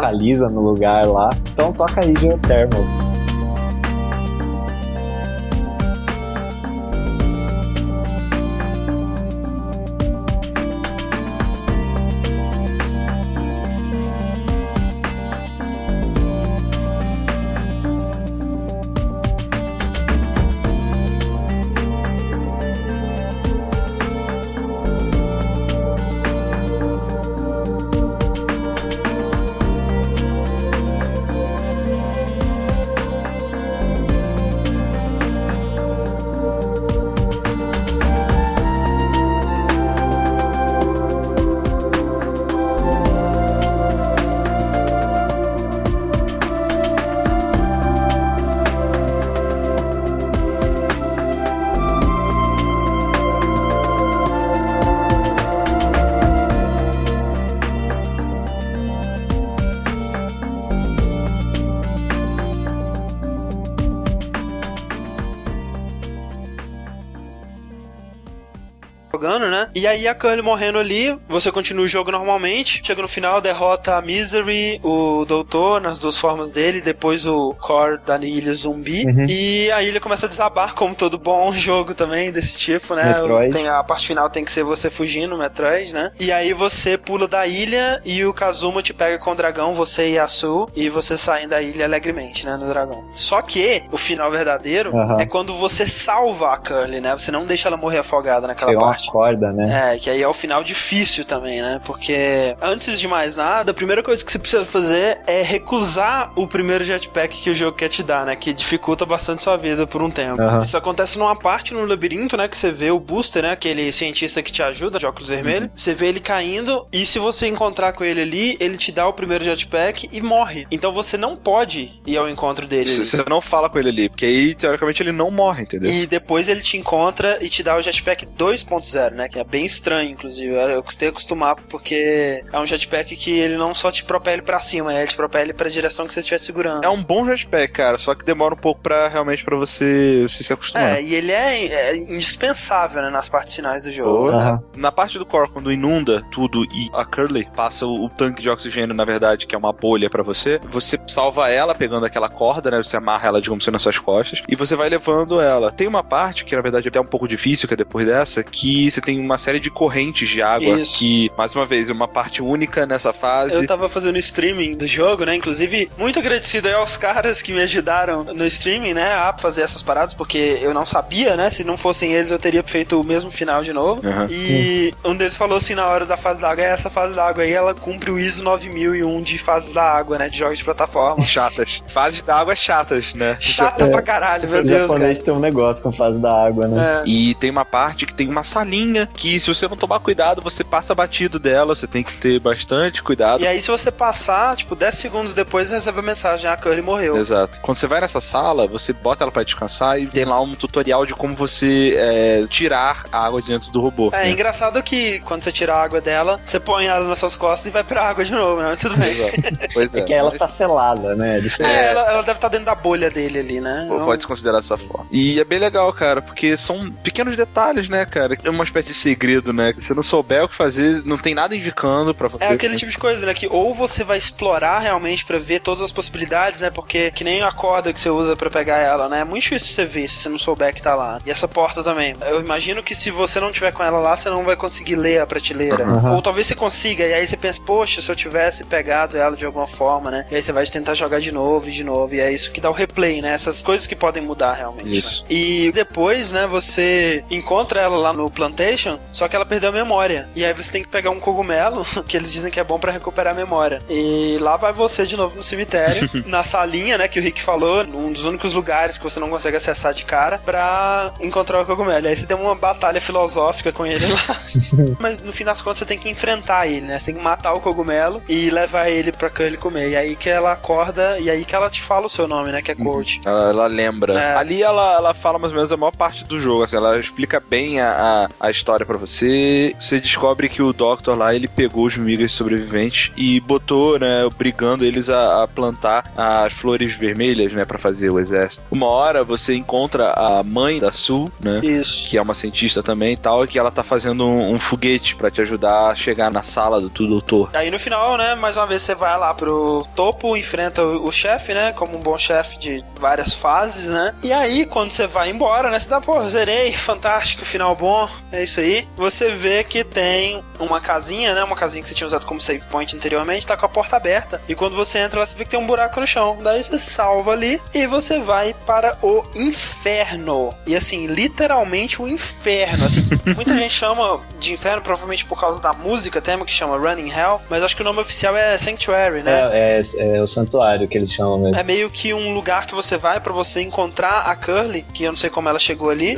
No lugar lá. Então toca aí Geothermal. E aí a Curly morrendo ali, você continua o jogo normalmente. Chega no final, derrota a Misery, o Doutor, nas duas formas dele, depois o Core da ilha zumbi. E a ilha começa a desabar, como todo bom jogo também desse tipo, né? Metroid. Tem, a parte final tem que ser você fugindo, Metroid, né? E aí você pula da ilha e o Kazuma te pega com o dragão, você e a Su, e você saem da ilha alegremente, né? No dragão. Só que o final verdadeiro Aham. é quando você salva a Curly, né? Você não deixa ela morrer afogada naquela uma parte. corda, né? É, que aí é o final difícil também, né? Porque antes de mais nada, a primeira coisa que você precisa fazer é recusar o primeiro jetpack que o jogo quer te dar, né? Que dificulta bastante sua vida por um tempo. Aham. Isso acontece numa parte no labirinto, né? Que você vê o Booster, né? Aquele cientista que te ajuda, de óculos vermelhos. Você vê ele caindo e se você encontrar com ele ali, ele te dá o primeiro jetpack e morre. Então você não pode ir ao encontro dele. Você não fala com ele ali, porque aí, teoricamente, ele não morre, entendeu? E depois ele te encontra e te dá o jetpack 2.0, né? Que é bem estranho, inclusive. Eu custei acostumar porque é um jetpack que ele não só te propele pra cima, né? Ele te propele pra direção que você estiver segurando. É um bom jetpack, cara, só que demora um pouco pra realmente pra você se, se acostumar. É, e ele é, é indispensável, né? Nas partes finais do jogo. Aham. Na parte do core, quando inunda tudo e a Curly passa o, o tanque de oxigênio, na verdade, que é uma bolha pra você, você salva ela pegando aquela corda, né? Você amarra ela, digamos assim, nas suas costas e você vai levando ela. Tem uma parte que, na verdade, é até um pouco difícil, que é depois dessa, que você tem tem uma série de correntes de água Isso. que, mais uma vez, é uma parte única nessa fase. Eu tava fazendo streaming do jogo, né? Inclusive, muito agradecido aos caras que me ajudaram no streaming, né? A fazer essas paradas, porque eu não sabia, né? Se não fossem eles, eu teria feito o mesmo final de novo. Uhum. E um deles falou assim na hora da fase da água: é essa fase da água aí, ela cumpre o ISO 9001 de fases da água, né? De jogos de plataforma. Chatas. Fases da água chatas, né? Chata é, pra caralho, meu Deus. O japonês tem um negócio com fase da água, né? É. E tem uma parte que tem uma salinha que, se você não tomar cuidado, você passa batido dela. Você tem que ter bastante cuidado. E aí, se você passar, tipo, 10 segundos depois, você recebe a mensagem: a Curry morreu. Exato. Quando você vai nessa sala, você bota ela pra descansar e tem lá um tutorial de como você é, tirar a água de dentro do robô. É, né? engraçado que quando você tira a água dela, você põe ela nas suas costas e vai pra água de novo, né? Tudo bem. Pois é. é que ela tá selada, né? É, é, ela, ela, deve estar tá dentro da bolha dele ali, né? Pode se considerar dessa forma. E é bem legal, cara, porque são pequenos detalhes, né, cara? É uma espécie de segredo, né? Se você não souber o que fazer, não tem nada indicando pra você. É aquele tipo de coisa, né? Que ou você vai explorar realmente para ver todas as possibilidades, né? Porque que nem a corda que você usa para pegar ela, né? É muito difícil você ver se você não souber que tá lá. E essa porta também. Eu imagino que se você não tiver com ela lá, você não vai conseguir ler a prateleira. Uhum. Ou talvez você consiga, e aí você pensa, poxa, se eu tivesse pegado ela de alguma forma, né? E aí você vai tentar jogar de novo e de novo. E é isso que dá o replay, né? Essas coisas que podem mudar realmente. Isso. Né? E depois, né, você encontra ela lá no Plantation, só que ela perdeu a memória. E aí você tem que pegar um cogumelo, que eles dizem que é bom para recuperar a memória. E lá vai você de novo no cemitério, na salinha, né, que o Rick falou, um dos únicos lugares que você não consegue acessar de cara, pra encontrar o cogumelo. E aí você tem uma batalha filosófica com ele lá. Mas no fim das contas você tem que enfrentar ele, né? Você tem que matar o cogumelo e levar ele pra ele comer. E aí que ela acorda, e aí que ela te fala o seu nome, né? Que é uhum. Coach. Ela, ela lembra. É. Ali ela, ela fala mais ou menos a maior parte do jogo, assim, ela explica bem a, a, a história para você. Você descobre que o Doctor lá, ele pegou os migas sobreviventes e botou, né, brigando eles a, a plantar as flores vermelhas, né, para fazer o exército. Uma hora você encontra a mãe da Sul, né? Isso. Que é uma cientista também e tal, e que ela tá fazendo um, um foguete para te ajudar a chegar na sala do, do doutor. Aí no final, né, mais uma vez você vai lá pro topo, enfrenta o, o chefe, né, como um bom chefe de várias fases, né? E aí, quando você vai embora, né, você dá, pô, zerei, fantástico, final bom, é isso aí. Você vê que tem uma casinha, né, uma casinha que você tinha usado como save point anteriormente, tá com a porta aberta. E quando você entra lá, você vê que tem um buraco no chão. Daí você salva ali e você vai para o inferno. E assim, literalmente o inferno. Assim, muita gente chama de inferno, provavelmente por causa da música tema que chama Running Hell, mas acho que o nome oficial é Sanctuary, né? É, é, é o santuário que eles chamam mesmo. É meio que um lugar que você vai para você encontrar a Curly, que eu não sei como ela chegou ali.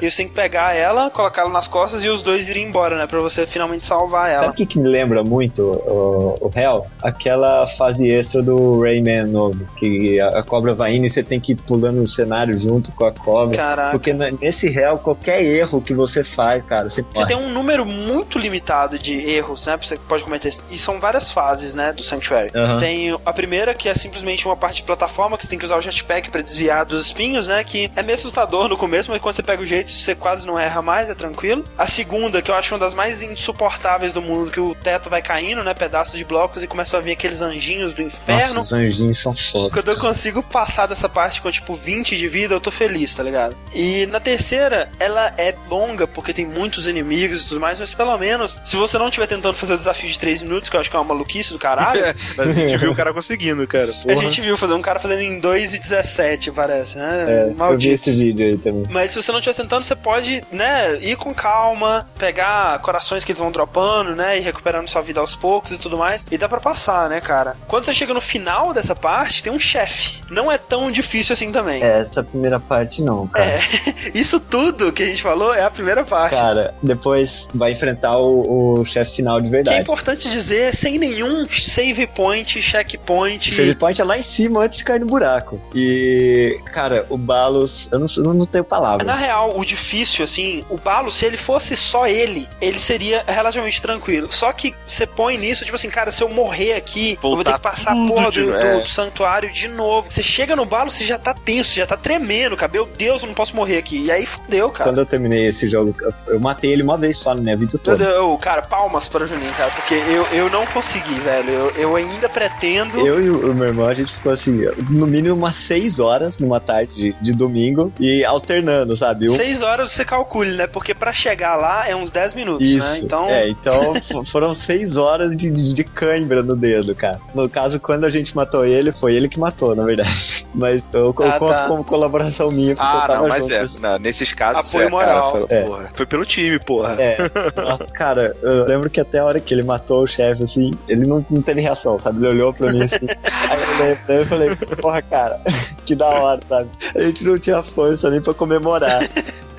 e você tem que pegar ela, colocar ela nas costas e os dois irem embora, né? Pra você finalmente salvar ela. Sabe o que, que me lembra muito o, o Hell? Aquela fase extra do Rayman novo, que a, a cobra vai indo e você tem que ir pulando no cenário junto com a cobra. Caraca. Porque nesse Hell, qualquer erro que você faz, cara, você, você tem um número muito limitado de erros, né? Você pode cometer. E são várias fases, né? Do Sanctuary. Uhum. Tem a primeira, que é simplesmente uma parte de plataforma que você tem que usar o jetpack para desviar dos espinhos, né? Que é meio assustador no começo, mas quando você pega o jeito, você quase não erra mais, é tranquilo. A segunda, que eu acho uma das mais insuportáveis do mundo, que o teto vai caindo, né? Pedaços de blocos e começam a vir aqueles anjinhos do inferno. Nossa, os anjinhos são foda. Quando eu consigo passar dessa parte com tipo 20 de vida, eu tô feliz, tá ligado? E na terceira, ela é longa porque tem muitos inimigos e tudo mais, mas pelo menos, se você não estiver tentando fazer o desafio de 3 minutos, que eu acho que é uma maluquice do caralho. É, a gente viu o cara conseguindo, cara. Porra. A gente viu fazer um cara fazendo em 2 e 17, parece, né? É, Maldito. Eu vi esse vídeo aí também. Mas se você não estiver tentando, você pode, né, ir com calma, pegar corações que eles vão dropando, né, e recuperando sua vida aos poucos e tudo mais. E dá para passar, né, cara? Quando você chega no final dessa parte, tem um chefe. Não é tão difícil assim também. É, essa primeira parte não, cara. É, isso tudo que a gente falou é a primeira parte. Cara, depois vai enfrentar o, o chefe final de verdade. Que é importante dizer, sem nenhum save point, checkpoint. Save point é lá em cima antes de cair no buraco. E, cara, o Balos, eu não, não tenho palavras. Na real, o difícil, assim, o Balos, se ele fosse só ele, ele seria relativamente tranquilo. Só que você põe nisso, tipo assim, cara, se eu morrer aqui, Voltar eu vou ter que passar a porra do, do, é. do, santuário de novo. Você chega no Balos, você já tá tenso, já tá tremendo, cara. Meu Deus, eu não posso morrer aqui. E aí fudeu, cara. Quando eu terminei esse jogo, eu matei ele uma vez só na minha vida toda. Eu, cara, palmas para o Juninho, cara, porque eu, eu não consegui, velho. Eu, eu ainda pretendo. Eu e o meu irmão, a gente ficou assim, no mínimo umas 6 horas numa tarde de, de domingo e alternando, sabe? Um... Seis horas você calcule, né? Porque pra chegar chegar lá é uns 10 minutos, né? Isso. né? Então. É, então foram 6 horas de, de cãibra no dedo, cara. No caso, quando a gente matou ele, foi ele que matou, na verdade. Mas eu, eu ah, conto tá. como colaboração minha. Ah, não, mas é. Não, nesses casos, Apoio é, moral. Cara, foi, é. porra, foi, pelo time, porra. É. cara, eu lembro que até a hora que ele matou o chefe, assim, ele não, não teve reação, sabe? Ele olhou pra mim assim. aí eu olhei pra ele e falei, porra, cara, que da hora, sabe? A gente não tinha força nem pra comemorar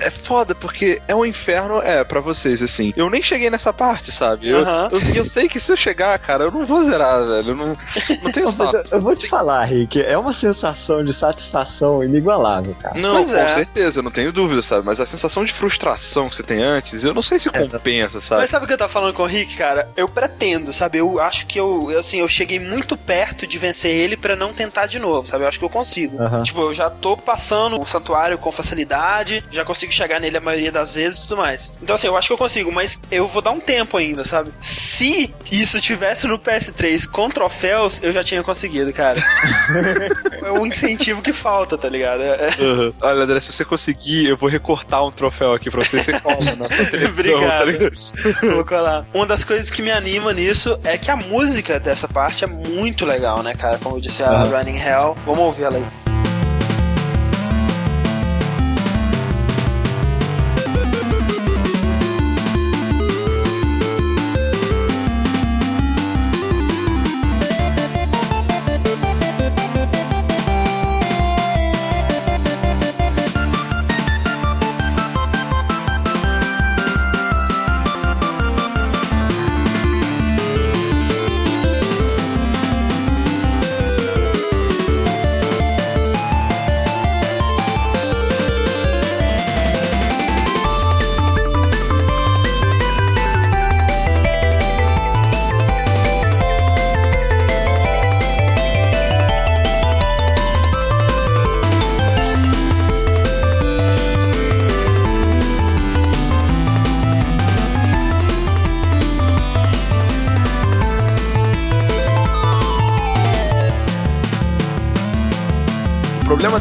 é foda, porque é um inferno, é, para vocês, assim. Eu nem cheguei nessa parte, sabe? Eu, uhum. eu, eu, sei que se eu chegar, cara, eu não vou zerar, velho. Eu não, não tenho saco. Eu vou te falar, Rick, é uma sensação de satisfação inigualável, cara. Não, pois com é. certeza, não tenho dúvida, sabe? Mas a sensação de frustração que você tem antes, eu não sei se é, compensa, sabe? Mas sabe o que eu tava falando com o Rick, cara? Eu pretendo, sabe? Eu acho que eu, assim, eu cheguei muito perto de vencer ele para não tentar de novo, sabe? Eu acho que eu consigo. Uhum. Tipo, eu já tô passando o santuário com facilidade, já consigo chegar nele a maioria das vezes e tudo mais. Então, assim, eu acho que eu consigo, mas eu vou dar um tempo ainda, sabe? Se isso tivesse no PS3 com troféus, eu já tinha conseguido, cara. é um incentivo que falta, tá ligado? É... Uhum. Olha, André, se você conseguir, eu vou recortar um troféu aqui pra você. Você cola nossa televisão, tá Obrigado. Tá vou colar. Uma das coisas que me anima nisso é que a música dessa parte é muito legal, né, cara? Como eu disse, a uhum. Running Hell. Vamos ouvir ela aí.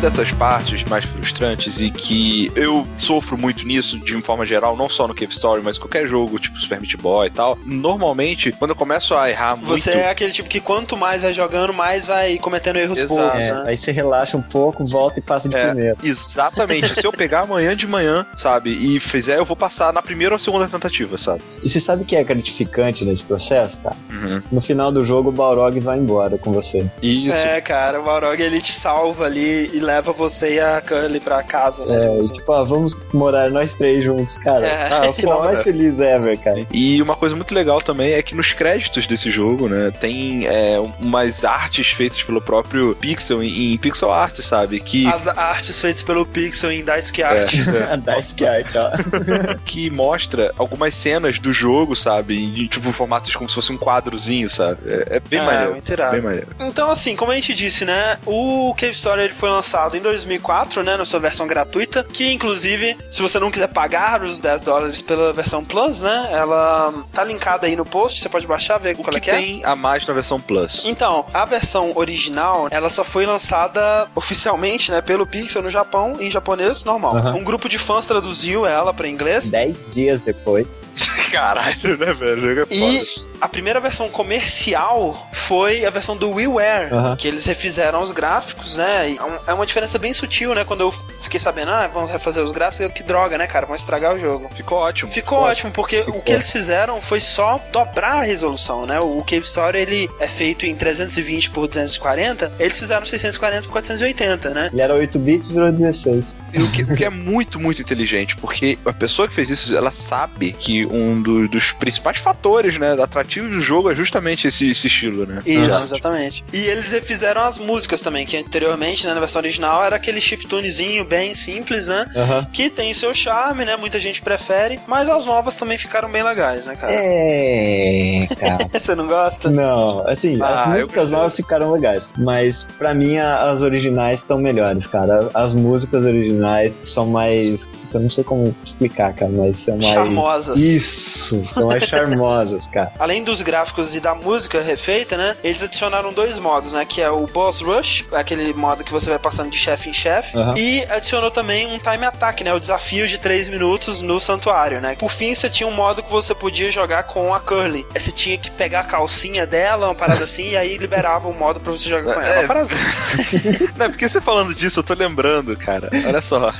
Dessas partes mais frustrantes e que eu sofro muito nisso de uma forma geral, não só no Cave Story, mas qualquer jogo, tipo Super Meat Boy e tal, normalmente, quando eu começo a errar muito... Você é aquele tipo que quanto mais vai jogando, mais vai cometendo erros Exato. bobos, é, né? Aí você relaxa um pouco, volta e passa de é, primeiro. Exatamente. Se eu pegar amanhã de manhã, sabe, e fizer, eu vou passar na primeira ou segunda tentativa, sabe? E você sabe o que é gratificante nesse processo, cara? Uhum. No final do jogo, o Balrog vai embora com você. Isso. É, cara, o Balrog ele te salva ali e leva você e a Curly pra casa. Né? É, tipo, ah, vamos morar nós três juntos, cara. É, ah, é o final mais feliz ever, cara. E uma coisa muito legal também é que nos créditos desse jogo, né, tem é, umas artes feitas pelo próprio Pixel em, em, pixel art, sabe? Que... As artes feitas pelo Pixel em Dice Art. É, é. Dice Art, ó. que mostra algumas cenas do jogo, sabe? Em, tipo, formatos como se fosse um quadrozinho, sabe? É, é bem é, maneiro. Bem maneiro. Então, assim, como a gente disse, né, o Cave Story ele foi lançado em 2004, né, na sua versão gratuita, que inclusive, se você não quiser pagar os 10 dólares pela versão Plus, né, ela tá linkada aí no post, você pode baixar, ver o qual é que, que é. tem a mais na versão Plus? Então, a versão original, ela só foi lançada oficialmente, né, pelo Pixel no Japão, em japonês normal. Uhum. Um grupo de fãs traduziu ela para inglês. 10 dias depois. Caralho, né, velho? É e a primeira versão comercial foi a versão do WiiWare, uhum. que eles refizeram os gráficos, né? É uma diferença bem sutil, né? Quando eu fiquei sabendo, ah, vamos refazer os gráficos, eu, que droga, né, cara? Vão estragar o jogo. Ficou ótimo. Ficou, Ficou ótimo, porque Ficou. o que eles fizeram foi só dobrar a resolução, né? O Cave Story, ele é feito em 320 por 240, eles fizeram 640 por 480, né? Ele era 8 bits e virou 16. E o que, o que é muito, muito inteligente, porque a pessoa que fez isso, ela sabe que um do, dos principais fatores, né, atrativos do jogo é justamente esse, esse estilo, né? Isso, uhum. exatamente. E eles refizeram as músicas também, que anteriormente, né, na versão original, era aquele chiptunezinho bem simples, né? Uhum. Que tem seu charme, né? Muita gente prefere, mas as novas também ficaram bem legais, né, cara? É, cara. Você não gosta? Não, assim, ah, as músicas novas ficaram legais, mas para mim as originais estão melhores, cara. As músicas originais são mais eu não sei como explicar, cara, mas são mais. Charmosas. Isso, são mais charmosas, cara. Além dos gráficos e da música refeita, né? Eles adicionaram dois modos, né? Que é o Boss Rush, aquele modo que você vai passando de chefe em chefe, uhum. e adicionou também um time attack, né? O desafio de 3 minutos no santuário, né? Por fim, você tinha um modo que você podia jogar com a Curly. Você tinha que pegar a calcinha dela, uma parada assim, e aí liberava o modo pra você jogar com ela. É, uma parada assim. Não, porque você falando disso, eu tô lembrando, cara. Olha só.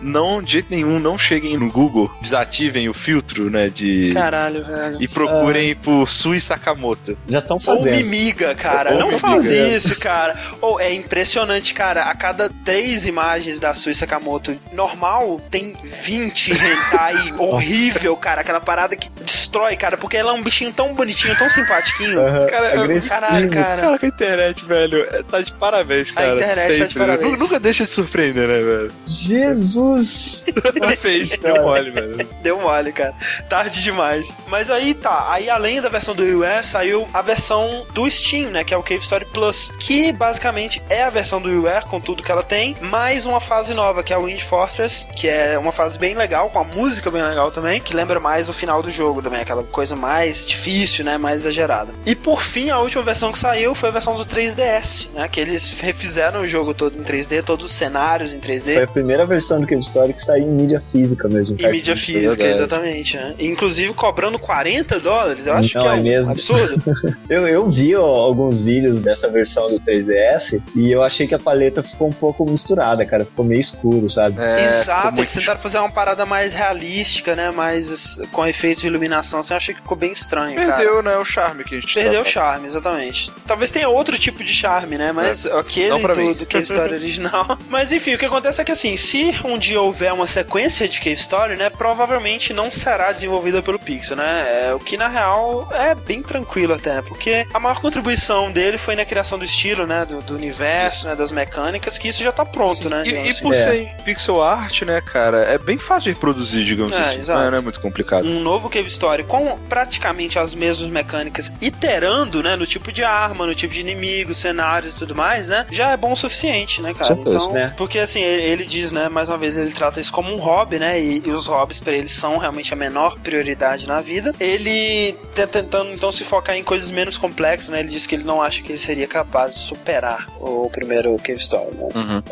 Não, de jeito nenhum, não cheguem no Google, desativem o filtro, né? De. Caralho, velho. E procurem é... por Sui Sakamoto. Já estão fazendo. Ou Mimiga, cara. Ou não mimiga. faz isso, cara. Ou é impressionante, cara. A cada três imagens da Sui Sakamoto normal, tem 20 hentai horrível, cara. Aquela parada que destrói, cara, porque ela é um bichinho tão bonitinho, tão simpatiquinho. Uhum, cara, eu, caralho, cara. Cara, a internet, velho, é, tá de parabéns, cara. A internet sempre, tá de parabéns. Né? Nunca deixa de surpreender, né, velho? Jesus! fez, deu mole, velho. Deu mole, cara. Tarde demais. Mas aí tá, aí além da versão do US, saiu a versão do Steam, né, que é o Cave Story Plus, que basicamente é a versão do UR com tudo que ela tem, mais uma fase nova, que é o Wind Fortress, que é uma fase bem legal, com a música bem legal também, que lembra mais o final do jogo também, aquela coisa mais difícil, né, mais exagerada. E por fim, a última versão que saiu foi a versão do 3DS, né, que eles refizeram o jogo todo em 3D, todos os cenários em 3D. Foi a primeira versão do Cave Story que saiu em mídia física mesmo. Em mídia física, exatamente, né? Inclusive cobrando 40 dólares, eu acho Não, que é, é um mesmo. absurdo. eu, eu vi ó, alguns vídeos dessa versão do 3DS e eu achei que a paleta ficou um pouco misturada, cara, ficou meio escuro, sabe? É, Exato, eles tentaram fazer uma parada mais realística, né, mais com efeitos de iluminação, assim, eu achei que ficou bem estranho, Perdeu, cara. né, o charme que a gente Perdeu tá o charme, exatamente. Talvez tenha outro tipo de charme, né, mas é. aquele do, do Cave Story original. mas enfim, o que acontece é que assim, se um dia houver uma sequência de Cave Story, né, provavelmente não será desenvolvida pelo Pixel, né, é, o que na real é bem tranquilo até, né, porque a maior contribuição dele foi na criação do estilo, né, do, do universo, né, das mecânicas, que isso já tá pronto, Sim. né. E, e, por assim. ser pixel art, né, cara, é bem fácil de reproduzir, digamos é, assim. Exato. Não é muito complicado. Um novo Cave Story com praticamente as mesmas mecânicas, iterando, né, no tipo de arma, no tipo de inimigo, cenários e tudo mais, né, já é bom o suficiente, né, cara. então, né? porque assim, ele, ele, diz, né, mais uma vez, ele trata isso como um hobby, né, e, e os hobbies para ele são realmente a menor prioridade na vida. Ele tá tentando então se focar em coisas menos complexas, né, ele diz que ele não acha que ele seria capaz de superar o primeiro Cave Story. Uhum.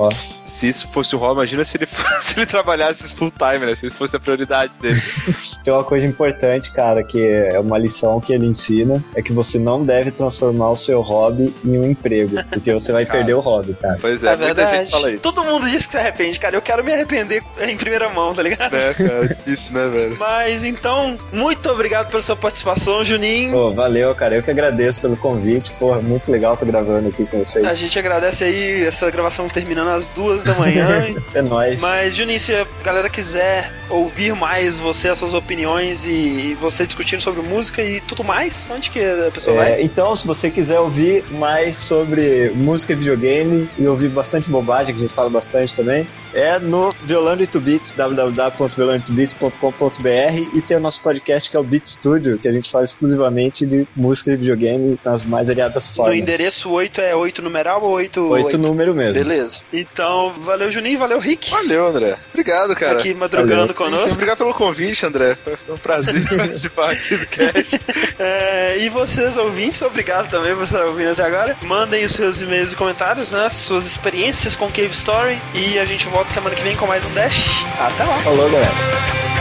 Se isso fosse o hobby, imagina se ele, se ele trabalhasse full time, né, se isso fosse a prioridade dele. Tem uma coisa importante, cara, que é uma lição que ele ensina, é que você não deve transformar o seu hobby em um emprego, porque você vai perder o hobby, cara. Pois é, é muita gente fala isso. Todo mundo diz que se arrepende, cara. Eu quero me arrepender em primeira mão, tá ligado? É, cara, difícil, né, velho? Mas então, muito obrigado pela sua participação, Juninho. Pô, valeu, cara. Eu que agradeço pelo convite. Pô, muito legal estar gravando aqui com vocês. A gente agradece aí essa gravação terminando às duas da manhã. é nóis. Mas, Juninho, se a galera quiser ouvir mais você, as suas opiniões e você discutindo sobre música e tudo mais, onde que a pessoa é, vai? Então, se você quiser ouvir mais sobre música e videogame e ouvir bastante bobagem, que a gente fala bastante também, é no Violando 8 Bits, www.violando8bits.com.br e tem o nosso podcast que é o Beat Studio, que a gente fala exclusivamente de música e videogame nas mais variadas formas. No endereço 8 é 8 numeral ou 8... 8, 8 número mesmo. Beleza. Então, valeu Juninho, valeu Rick. Valeu, André. Obrigado, cara. Aqui madrugando valeu. conosco. Obrigado pelo convite, André. Foi um prazer participar aqui do cast. É, e vocês, ouvintes, obrigado também por estar ouvindo até agora. Mandem os seus e-mails e comentários, né? Suas experiências com Cave Story. E a gente volta semana que vem com mais um Dash. Até lá. Falou, galera.